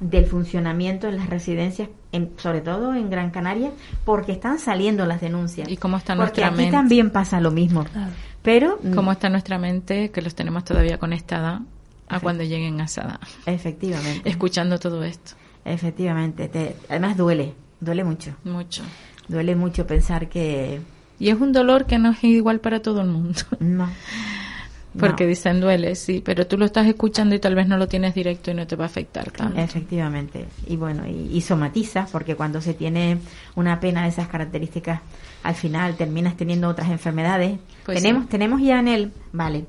del funcionamiento en las residencias, en- sobre todo en Gran Canaria, porque están saliendo las denuncias. ¿Y cómo está porque nuestra aquí mente? también pasa lo mismo. Pero mm, ¿Cómo está nuestra mente que los tenemos todavía conectada a cuando lleguen a esa edad? Efectivamente. Escuchando todo esto. Efectivamente. te- además duele, duele mucho. Mucho. Duele mucho pensar que... Y es un dolor que no es igual para todo el mundo. No. (laughs) Porque No. dicen duele, sí, pero tú lo estás escuchando y tal vez no lo tienes directo y no te va a afectar tanto. Efectivamente. Y bueno, y, y somatiza, porque cuando se tiene una pena de esas características, al final terminas teniendo otras enfermedades. Pues tenemos, sí. tenemos ya en él, vale.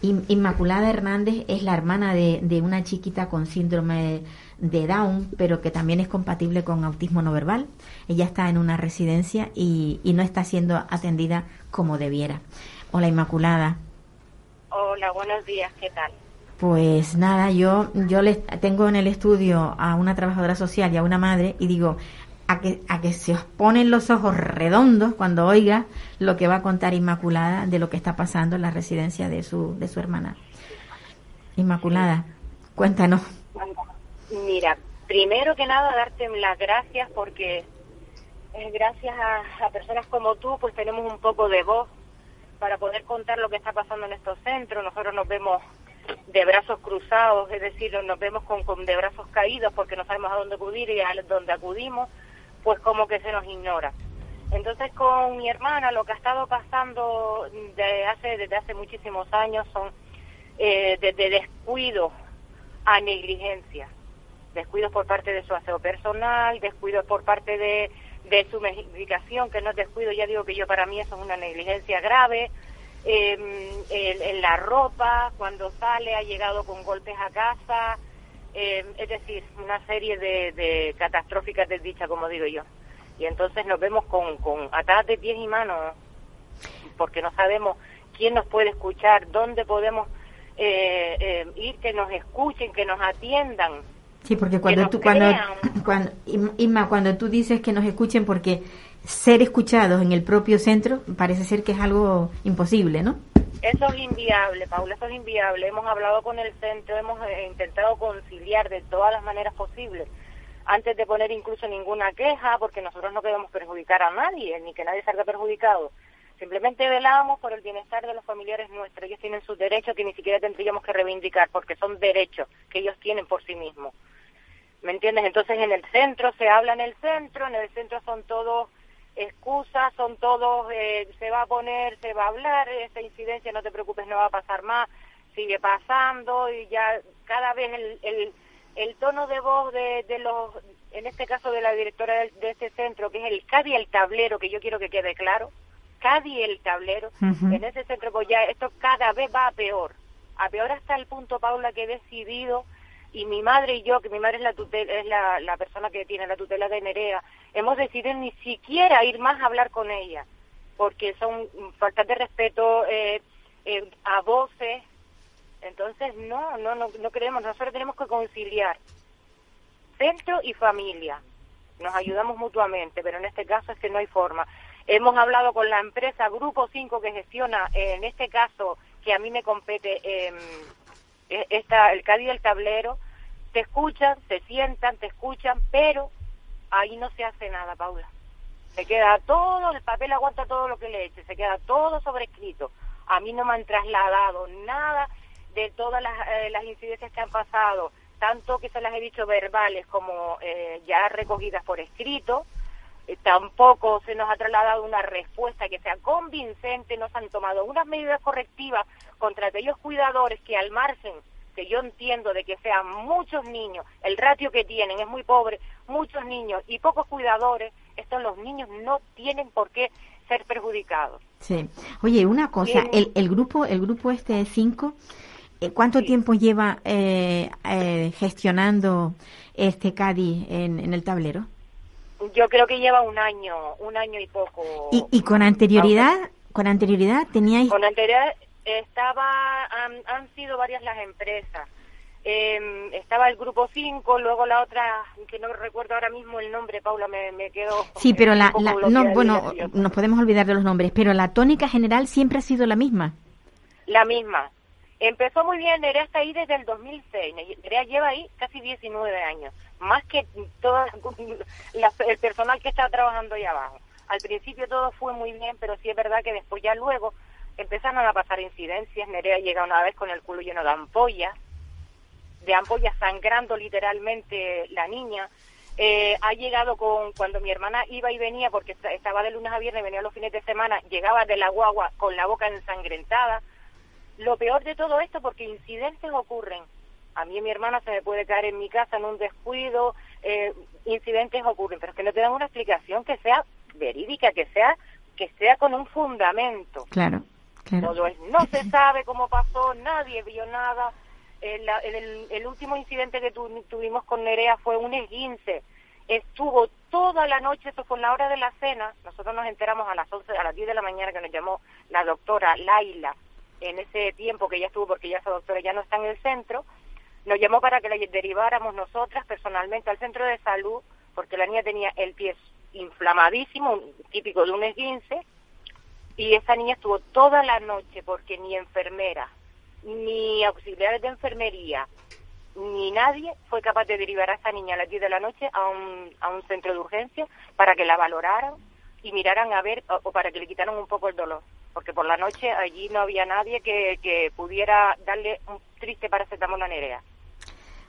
In- Inmaculada Hernández es la hermana de, de una chiquita con síndrome de Down, pero que también es compatible con autismo no verbal. Ella está en una residencia y, y no está siendo atendida como debiera. Hola Inmaculada. Hola, buenos días, ¿qué tal? Pues nada, yo yo les tengo en el estudio a una trabajadora social y a una madre y digo a que a que se os ponen los ojos redondos cuando oiga lo que va a contar Inmaculada de lo que está pasando en la residencia de su de su hermana. Inmaculada, cuéntanos. Mira, primero que nada darte las gracias porque eh, gracias a, a personas como tú pues tenemos un poco de voz para poder contar lo que está pasando en estos centros. Nosotros nos vemos de brazos cruzados, es decir, nos vemos con, con de brazos caídos porque no sabemos a dónde acudir y a dónde acudimos, pues como que se nos ignora. Entonces con mi hermana lo que ha estado pasando de hace, desde hace muchísimos años son eh, desde descuido a negligencia. Descuidos por parte de su aseo personal, descuidos por parte de, de su medicación, que no es descuido, ya digo que yo para mí eso es una negligencia grave. Eh, en, en la ropa, cuando sale ha llegado con golpes a casa, eh, es decir, una serie de, de catastróficas desdichas, como digo yo. Y entonces nos vemos con, con atadas de pies y manos, porque no sabemos quién nos puede escuchar, dónde podemos eh, eh, ir, que nos escuchen, que nos atiendan. Sí, porque Que cuando tú cuando, (clears throat) cuando Inma, cuando tú dices que nos escuchen porque ser escuchados en el propio centro parece ser que es algo imposible, ¿no? Eso es inviable, Paula, eso es inviable. Hemos hablado con el centro, hemos eh, intentado conciliar de todas las maneras posibles, antes de poner incluso ninguna queja, porque nosotros no queremos perjudicar a nadie, ni que nadie salga perjudicado. Simplemente velamos por el bienestar de los familiares nuestros. Ellos tienen sus derechos que ni siquiera tendríamos que reivindicar, porque son derechos que ellos tienen por sí mismos. ¿Me entiendes? Entonces en el centro se habla en el centro, en el centro son todos excusas, son todos, eh, se va a poner, se va a hablar, esta incidencia no te preocupes, no va a pasar más, sigue pasando y ya cada vez el, el, el tono de voz de, de los, en este caso de la directora de, de este centro, que es el CADI el tablero, que yo quiero que quede claro, CADI el tablero, en ese centro pues ya esto cada vez va a peor, a peor hasta el punto, Paula, que he decidido y mi madre y yo, que mi madre es la tutela, es la, la persona que tiene la tutela de Nerea, hemos decidido ni siquiera ir más a hablar con ella, porque son faltas de respeto eh, eh, a voces, entonces no, no, no, no queremos, nosotros tenemos que conciliar centro y familia, nos ayudamos mutuamente, pero en este caso es que no hay forma. Hemos hablado con la empresa Grupo 5 que gestiona, eh, en este caso, que a mí me compete, eh, esta, el Cádiz del tablero, te escuchan, te sientan, te escuchan, pero ahí no se hace nada, Paula. Se queda todo, el papel aguanta todo lo que le eche, se queda todo sobrescrito. A mí no me han trasladado nada de todas las, eh, las incidencias que han pasado, tanto que se las he dicho verbales como eh, ya recogidas por escrito. Eh, tampoco se nos ha trasladado una respuesta que sea convincente, no se han tomado unas medidas correctivas contra aquellos cuidadores que al margen, que yo entiendo de que sean muchos niños, el ratio que tienen es muy pobre, muchos niños y pocos cuidadores, estos los niños no tienen por qué ser perjudicados. Sí. Oye, una cosa, Bien. el, el grupo el grupo este de cinco, eh, ¿cuánto tiempo lleva eh, eh, gestionando este CADI en, en el tablero? Yo creo que lleva un año, un año y poco. ¿Y, y con anterioridad, con anterioridad teníais... Con anterioridad estaba, han, han sido varias las empresas. Eh, estaba el grupo 5, luego la otra, que no recuerdo ahora mismo el nombre, Paula, me, me quedo. Sí, pero la, la- no, bueno, nos podemos olvidar de los nombres, pero la tónica general siempre ha sido la misma. La misma. Empezó muy bien, Nerea está ahí desde el 2006. Nerea lleva ahí casi 19 años, más que todo (laughs) el personal que está trabajando ahí abajo. Al principio todo fue muy bien, pero sí es verdad que después ya luego empezaron a pasar incidencias. Nerea llega una vez con el culo lleno de ampollas, de ampollas sangrando literalmente la niña. Eh, ha llegado con cuando mi hermana iba y venía porque esta- estaba de lunes a viernes venía los fines de semana llegaba de la guagua con la boca ensangrentada lo peor de todo esto porque incidentes ocurren a mí y mi hermana se me puede caer en mi casa en un descuido eh, incidentes ocurren pero es que no te dan una explicación que sea verídica que sea que sea con un fundamento Claro, claro. todo es, no se sabe cómo pasó, nadie vio nada. El, el- el último incidente que tu- tuvimos con Nerea fue un esguince. Estuvo toda la noche, eso fue en la hora de la cena. Nosotros nos enteramos a las 11, a las 10 de la mañana que nos llamó la doctora Laila en ese tiempo que ella estuvo, porque ya esa doctora ya no está en el centro. Nos llamó para que la deriváramos nosotras personalmente al centro de salud, porque la niña tenía el pie inflamadísimo, típico de un esguince, y esa niña estuvo toda la noche porque ni enfermera, ni auxiliares de enfermería, ni nadie fue capaz de derivar a esa niña a las 10 de la noche a un, a un centro de urgencia para que la valoraran y miraran a ver o para que le quitaran un poco el dolor. Porque por la noche allí no había nadie que, que pudiera darle un triste paracetamol a Nerea.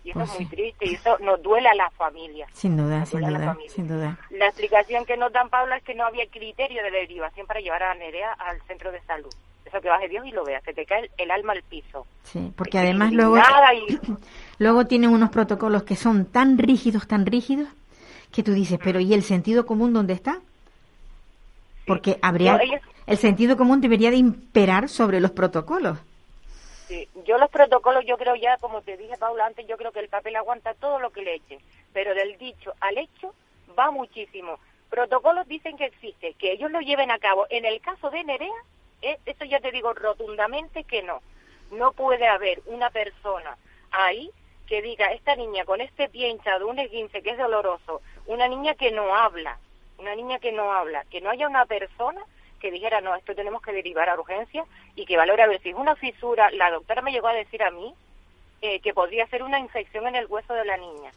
Y eso Pues es muy sí. triste y eso nos duele a la familia. Sin duda, sin duda, sin duda. La explicación que nos dan, Paula, es que no había criterio de derivación para llevar a Nerea al centro de salud. Eso que baje Dios y lo vea, se te cae el, el alma al piso. Sí, porque además luego, y (clears throat) luego tienen unos protocolos que son tan rígidos, tan rígidos, que tú dices, pero ¿y el sentido común dónde está? Porque habría, ellos- el sentido común debería de imperar sobre los protocolos. Sí, yo los protocolos, yo creo ya, como te dije, Paula, antes, yo creo que el papel aguanta todo lo que le echen, pero del dicho al hecho va muchísimo. Protocolos dicen que existe, que ellos lo lleven a cabo. En el caso de Nerea, eh, eso ya te digo rotundamente que no. No puede haber una persona ahí que diga, esta niña con este pie hinchado, un esguince que es doloroso, una niña que no habla, una niña que no habla, que no haya una persona que dijera, no, esto tenemos que derivar a urgencia y que valore a ver si es una fisura. La doctora me llegó a decir a mí eh, que podría ser una infección en el hueso de la niña.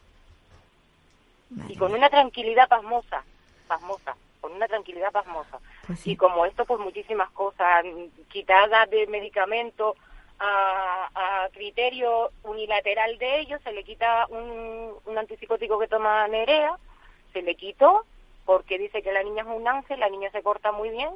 Y con una tranquilidad pasmosa, pasmosa, con una tranquilidad pasmosa. Pues sí. Y como esto, pues muchísimas cosas, quitadas de medicamento a, a criterio unilateral de ellos, se le quita un, un antipsicótico que toma Nerea, se le quitó porque dice que la niña es un ángel, la niña se corta muy bien,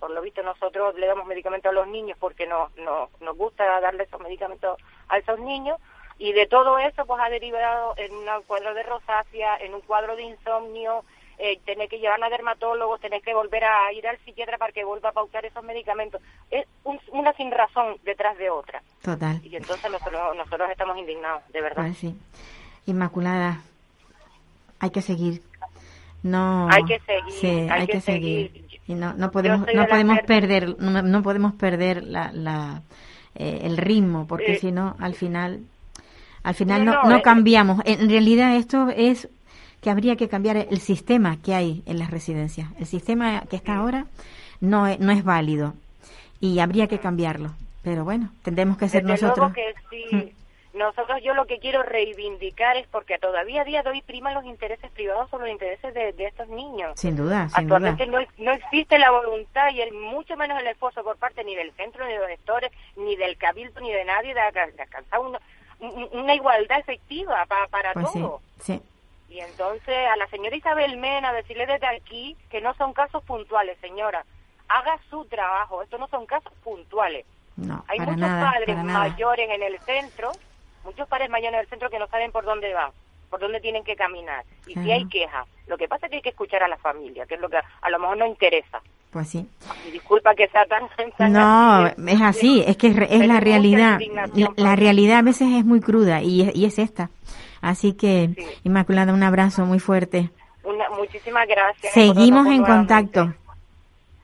por lo visto nosotros le damos medicamentos a los niños porque no, no, nos gusta darle esos medicamentos a esos niños y de todo eso pues ha derivado en un cuadro de rosácea, en un cuadro de insomnio, eh, tener que llevar a dermatólogos, tener que volver a ir al psiquiatra para que vuelva a pautar esos medicamentos. Es un- una sin razón detrás de otra. Total. Y entonces nosotros, nosotros estamos indignados, de verdad. Pues sí. Inmaculada, hay que seguir. No. Hay que seguir, Sí, hay hay, que que, seguir. seguir. Y no, no podemos, no podemos perder, no, no podemos perder la, la, eh, el ritmo, porque Eh, si no, al final, al final no, no, no, no eh, cambiamos. En realidad esto es que habría que cambiar el sistema que hay en las residencias. El sistema que está ahora no es, no es válido y habría que cambiarlo. Pero bueno, tendremos que ser Desde nosotros. luego que sí. Nosotros yo lo que quiero reivindicar es porque todavía a día de hoy priman los intereses privados sobre los intereses de, de estos niños. Sin duda, sin duda. Actualmente no, no existe la voluntad y el, mucho menos el esfuerzo por parte ni del centro, ni de los gestores, ni del cabildo, ni de nadie de, alca- de alcanzar una, un- una igualdad efectiva pa- para Pues sí, todo. sí. Y entonces a la señora Isabel Mena decirle desde aquí que no son casos puntuales, señora. Haga su trabajo, estos no son casos puntuales. No, Hay muchos nada, padres mayores en el centro, muchos padres mayores en el centro que no saben por dónde van, por dónde tienen que caminar. Y si hay quejas, lo que pasa es que hay que escuchar a la familia, que es lo que a lo mejor no interesa. Pues sí. Y disculpa que sea tan... tan No, así, es así, es que es, la realidad. La, la realidad a veces es muy cruda y es, y es esta. Así que, Inmaculada, un abrazo muy fuerte. Una- muchísimas gracias. Seguimos en nuevamente. contacto.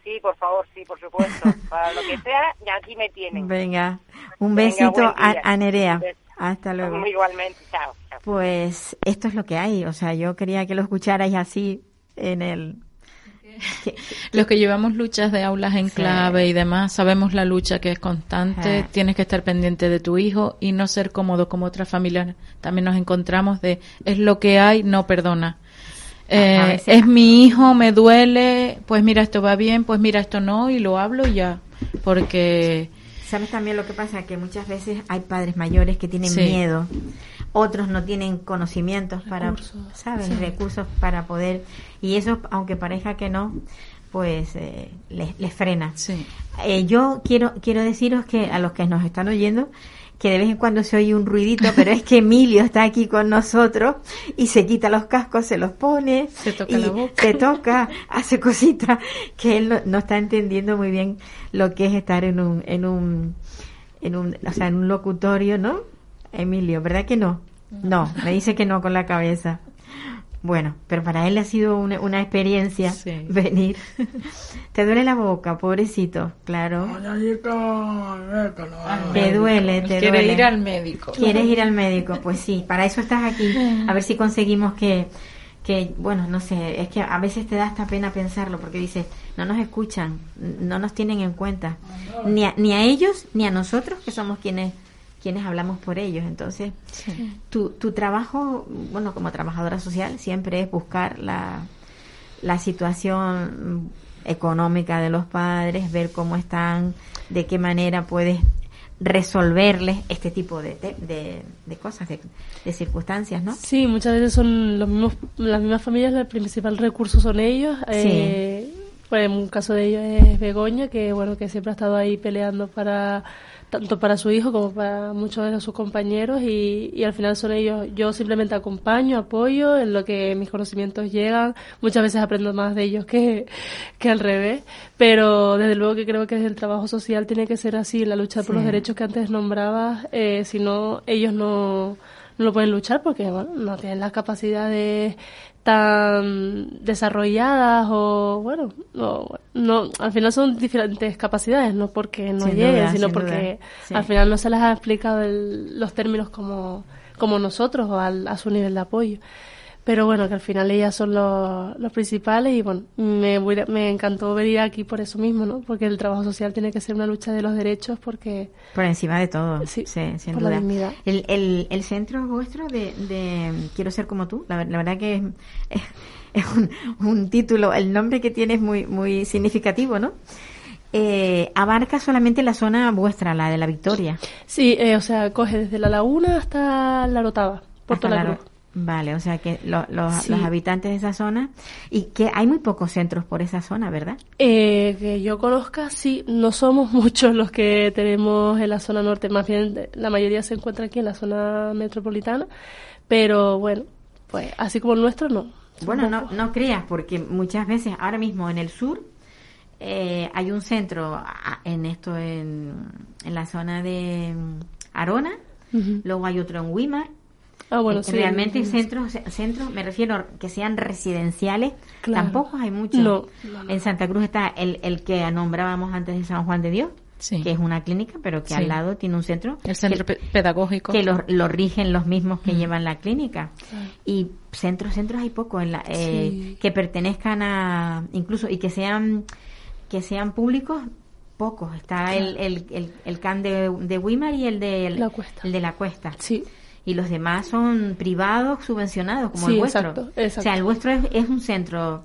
Sí, por favor, sí, por supuesto. Para lo que sea, ya aquí me tienen. Venga, un besito a Nerea. Hasta luego. Igualmente, chao. chao. Pues esto es lo que hay. O sea, yo quería que lo escucharais así en el... Los que llevamos luchas de aulas en Sí. clave y demás, sabemos la lucha que es constante, Sí. tienes que estar pendiente de tu hijo y no ser cómodo como otras familias. También nos encontramos de, es lo que hay, no perdona. Eh, es mi hijo, me duele, pues mira, esto va bien, pues mira, esto no, y lo hablo y ya. Porque ¿Sabes también lo que pasa? Que muchas veces hay padres mayores que tienen Sí. miedo, otros no tienen conocimientos para, Recursos, ¿sabes? sí. Recursos para poder, y eso, aunque parezca que no, pues eh, les, les frena. sí. Eh, yo quiero, quiero deciros que a los que nos están oyendo, que de vez en cuando se oye un ruidito, (laughs) pero es que Emilio está aquí con nosotros y se quita los cascos, se los pone, Se toca y la boca. se toca, (laughs) hace cositas que él no, no está entendiendo muy bien lo que es estar en un, en un, en un, o sea, en un locutorio, ¿no? Emilio, ¿verdad que no? No, me dice que no con la cabeza. Bueno, pero para él ha sido una, una experiencia Sí. (laughs) venir. Te duele la boca, pobrecito, claro. Te duele, te Quiere duele. ir al médico. ¿Quieres ir al (laughs) médico? Pues sí, para eso estás aquí. A ver si conseguimos que, que, bueno, no sé, es que a veces te da hasta pena pensarlo porque dices, no nos escuchan, no nos tienen en cuenta, ni a, ni a ellos ni a nosotros que somos quienes quienes hablamos por ellos. Entonces, tu, tu trabajo, bueno, como trabajadora social, siempre es buscar la, la situación económica de los padres, ver cómo están, de qué manera puedes resolverles este tipo de, de, de- de cosas, de, de circunstancias, ¿no? Sí, muchas veces son los mismos, las mismas familias, el principal recurso son ellos. Eh, pues en un caso de ellos es Begoña, que bueno, que siempre ha estado ahí peleando para tanto para su hijo como para muchos de sus compañeros y, y al final son ellos. Yo simplemente acompaño, apoyo en lo que mis conocimientos llegan. Muchas veces aprendo más de ellos que, que al revés, pero desde luego que creo que desde el trabajo social tiene que ser así, la lucha por Sí. los derechos que antes nombrabas, eh, si no, ellos no, no lo pueden luchar porque bueno, no tienen las capacidades tan desarrolladas o bueno, no, no al final son diferentes capacidades, no porque no Sin lleguen, duda, sino sin porque sí. al final no se les ha explicado el- los términos como, como nosotros o al- a su nivel de apoyo. Pero bueno, que al final ellas son los, los principales y bueno, me, voy- me encantó venir aquí por eso mismo, ¿no? Porque el trabajo social tiene que ser una lucha de los derechos porque Por encima de todo, Sí, sí, sin por la duda. El, el, el centro vuestro de, de Quiero ser como tú, la, ver- la verdad que es, es, es un, un título, el nombre que tiene es muy, muy significativo, ¿no? Eh, abarca solamente la zona vuestra, la de la Victoria. Sí, eh, o sea, coge desde la laguna hasta la Rotava, Puerto Hasta La la- Cruz. Vale, o sea que lo- los, Sí. los habitantes de esa zona y que hay muy pocos centros por esa zona, ¿verdad? Eh, que yo conozca, sí, no somos (laughs) muchos los que tenemos en la zona norte, más bien la mayoría se encuentra aquí en la zona metropolitana, pero bueno, pues así como el nuestro, no. Bueno, no, no creas, porque muchas veces ahora mismo en el sur eh, hay un centro ah, en esto, en, en la zona de mm, Arona, luego hay otro en Weimar. Ah, bueno, Eh, sí, Realmente en- centros, centros, me refiero que sean residenciales, Claro. tampoco hay muchos. No. En Santa Cruz está el, el que nombrábamos antes de San Juan de Dios, Sí. que es una clínica, pero que Sí. al lado tiene un centro. El centro que- pe- pedagógico. que lo, lo rigen los mismos que Mm. llevan la clínica. Y centros, centros hay poco en la, eh, que pertenezcan a, incluso, y que sean, que sean públicos, pocos. Está el, el, el, el CAN de, de Weimar y el de La Cuesta. el de la Cuesta. Sí, Y los demás son privados, subvencionados, como Sí, el vuestro. exacto, O sea, el vuestro es, es un centro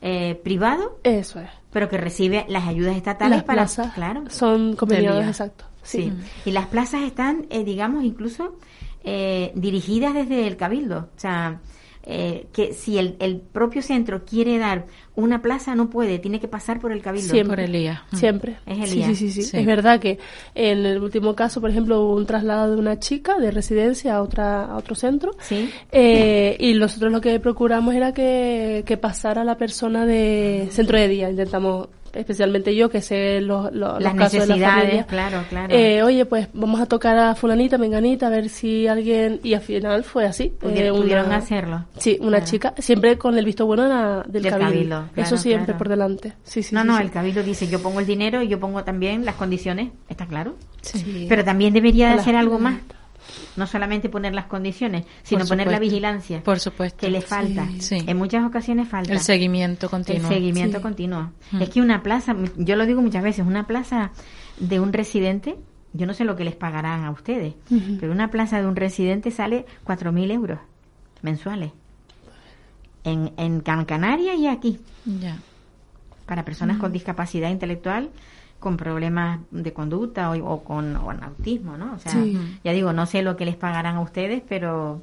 eh, privado, eso es. Pero que recibe las ayudas estatales Las para, plazas claro, son día. exacto. Sí. Sí. Y las plazas están, eh, digamos, incluso eh, dirigidas desde el cabildo. O sea, eh, que si el, el propio centro quiere dar una plaza, no puede, tiene que pasar por el cabildo. Siempre. Por el IA. Mm. Siempre. Es el sí, IA. sí, sí, sí, Sí. Es verdad que en el último caso, por ejemplo, hubo un traslado de una chica de residencia a otra a otro centro. Sí. Eh, y nosotros lo que procuramos era que, que pasara la persona de centro de día. Intentamos especialmente yo que sé los, los, Las los casos de la familia. claro, claro. Eh, oye, pues vamos a tocar a fulanita, menganita, a ver si alguien... Y al final fue así. Eh, una- pudieron hacerlo. Sí, una Claro. chica, siempre con el visto bueno la- del, Del cabildo. cabildo, claro, Eso siempre claro. por delante. Sí, sí, no, sí, no, sí. el cabildo dice yo pongo el dinero y yo pongo también las condiciones, ¿está claro? Sí. Pero también debería de hacer algo más. No solamente poner las condiciones, sino Por poner la vigilancia. Por supuesto. Que le falta. Sí. En muchas ocasiones falta. El seguimiento continuo. El seguimiento Sí. continuo. Mm. Es que una plaza, yo lo digo muchas veces, una plaza de un residente, yo no sé lo que les pagarán a ustedes, pero una plaza de un residente sale 4.000 euros mensuales. En, en Gran Canaria y aquí. Ya. Para personas con Ujú. discapacidad intelectual, con problemas de conducta o, o con, o con autismo, ¿no? O sea, Sí. ya digo, no sé lo que les pagarán a ustedes, pero,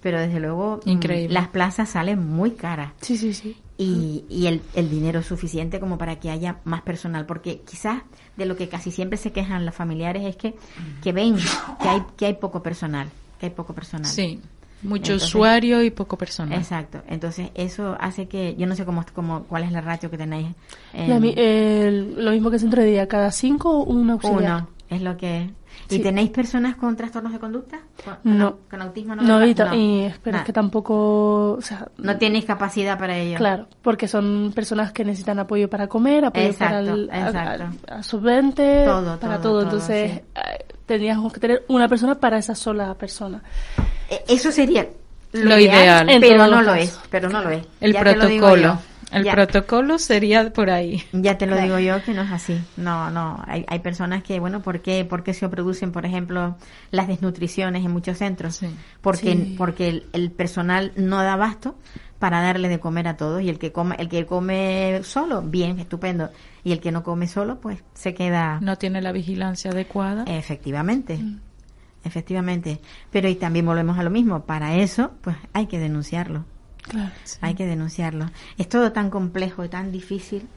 pero desde luego mm, Increíble. las plazas salen muy caras Sí, sí, sí. y, y el, el dinero es suficiente como para que haya más personal, porque quizás de lo que casi siempre se quejan los familiares es que, que ven que hay, que hay poco personal, que hay poco personal. Sí. Mucho Entonces- usuario y poco personal. Exacto, entonces eso hace que, yo no sé cómo, cómo cuál es la ratio que tenéis. en- La eh, lo mismo que centro de día, cada cinco un auxiliar. Uno, es lo que... ¿Y Sí. tenéis personas con trastornos de conducta? ¿Con, No. ¿Con autismo no? No, y, ta- y espero Nada. que tampoco, o sea, No tenéis capacidad para ello. Claro, porque son personas que necesitan apoyo para comer, apoyo para Exacto, el para todo, todo. todo, Entonces, sí. Tendríamos que tener una persona para esa sola persona. Eh, Eso sería Lo ideal. Pero no lo es, pero no lo es. El Ya protocolo. El Ya. protocolo sería por ahí. Ya te lo digo yo que no es así. No, no. Hay, hay personas que, bueno, ¿por qué, por qué se producen, por ejemplo, las desnutriciones en muchos centros? Porque, Sí. porque el, el personal no da abasto para darle de comer a todos y el que come, el que come solo, bien, estupendo. Y el que no come solo, pues se queda. No tiene la vigilancia adecuada. Efectivamente. Efectivamente. Pero y también volvemos a lo mismo. Para eso, pues hay que denunciarlo. Claro. Hay que denunciarlo. Es todo tan complejo y tan difícil.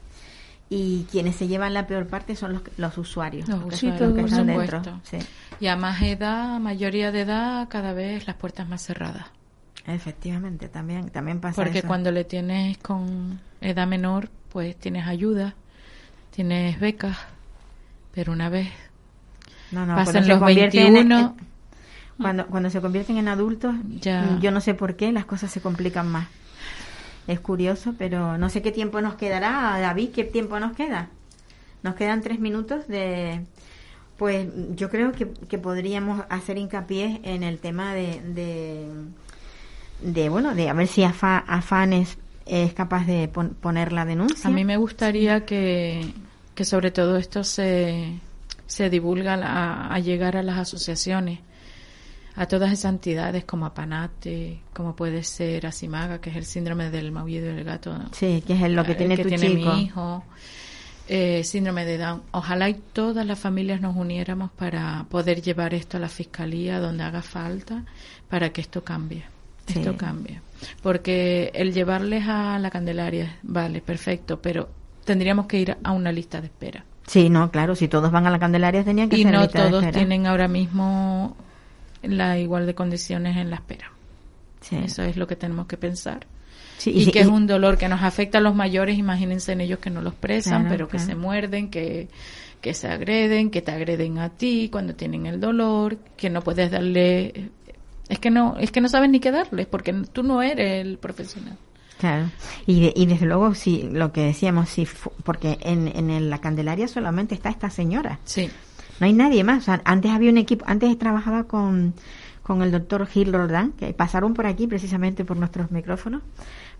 Y quienes se llevan la peor parte son los, los usuarios. Los usuarios, los que están dentro. Sí, Y a más edad, mayoría de edad, cada vez las puertas más cerradas. efectivamente, también, también pasa Porque eso. cuando le tienes con edad menor, pues tienes ayuda, tienes becas, pero una vez No, no, pasan los convierten en- 21, en- cuando, cuando se convierten en adultos, Ya. yo no sé por qué, las cosas se complican más. Es curioso, pero no sé qué tiempo nos quedará, David, ¿qué tiempo nos queda? Nos quedan tres minutos de... Pues yo creo que, que podríamos hacer hincapié en el tema de, de, de, bueno, de a ver si Afa, Afanes es capaz de pon- poner la denuncia. a mí me gustaría que, que sobre todo esto se, se divulga a, a llegar a las asociaciones, a todas esas entidades como Apanate, como puede ser Asimaga, que es el síndrome del maullido del gato. Sí, que es lo que tiene tu tiene chico. mi hijo, eh, síndrome de Down. Ojalá y todas las familias nos uniéramos para poder llevar esto a la fiscalía donde haga falta para que esto cambie. Sí. Esto cambie. Porque el llevarles a la Candelaria, vale, perfecto, pero tendríamos que ir a una lista de espera. Sí, no, claro, si todos van a la Candelaria tenían que Y no lista de todos espera. tienen ahora mismo la igual de condiciones en la espera. Sí. Eso es lo que tenemos que pensar. Sí, y, y- que es un dolor que nos afecta a los mayores, imagínense en ellos que no los presan, Claro, pero que claro. se muerden, que, que se agreden, que te agreden a ti cuando tienen el dolor, que no puedes darle es que no es que no sabes ni qué darles porque tú no eres el profesional. Claro. Y, de- y desde luego, sí, lo que decíamos, sí, porque en, en la Candelaria solamente está esta señora. Sí. No hay nadie más. O sea, antes había un equipo, antes trabajaba con, con el doctor Gil Roldán, que pasaron por aquí precisamente por nuestros micrófonos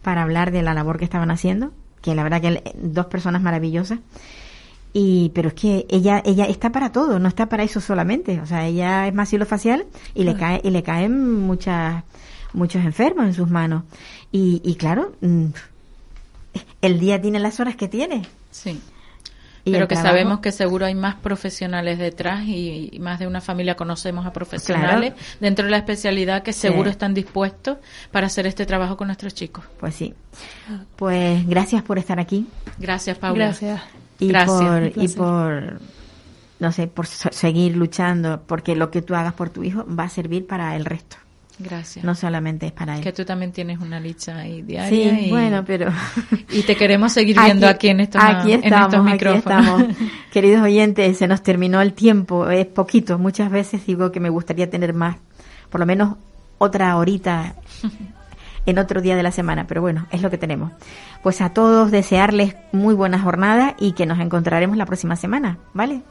para hablar de la labor que estaban haciendo, que la verdad que dos personas maravillosas. Y, pero es que ella, ella está para todo, no está para eso solamente. O sea, ella es facial y le cae, y le caen muchas, muchos enfermos en sus manos. Y, y claro, mm, el día tiene las horas que tiene. Sí. Y pero que trabajo- sabemos que seguro hay más profesionales detrás y, y más de una familia conocemos a profesionales dentro de la especialidad que seguro Sí. están dispuestos para hacer este trabajo con nuestros chicos. Pues sí. Pues gracias por estar aquí. Gracias, Paula. Gracias. Y Gracias, por y por no sé por seguir luchando porque lo que tú hagas por tu hijo va a servir para el resto Gracias. No solamente es para él. Que tú también tienes una licha ahí diaria. Sí, y, bueno, pero... (laughs) Y te queremos seguir viendo aquí, en estos, aquí estamos, en estos micrófonos. Aquí estamos. (laughs) Queridos oyentes, se nos terminó el tiempo, es poquito. Muchas veces digo que me gustaría tener más, por lo menos otra horita (laughs) en otro día de la semana, pero bueno, es lo que tenemos. Pues a todos desearles muy buena jornada y que nos encontraremos la próxima semana, ¿vale?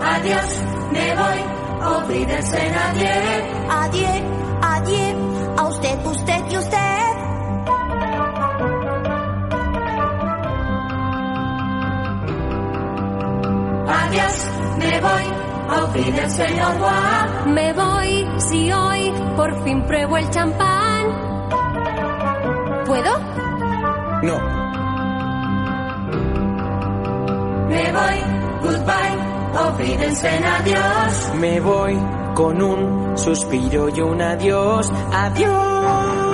Adiós, me voy, olvídense nadie. Adiós, adiós, a usted, usted y usted. Adiós, me voy, olvídense señor Juan. Me voy, si hoy por fin pruebo el champán. ¿Puedo? No. Me voy, goodbye, olvídense en adiós. Me voy con un suspiro y un adiós. Adiós.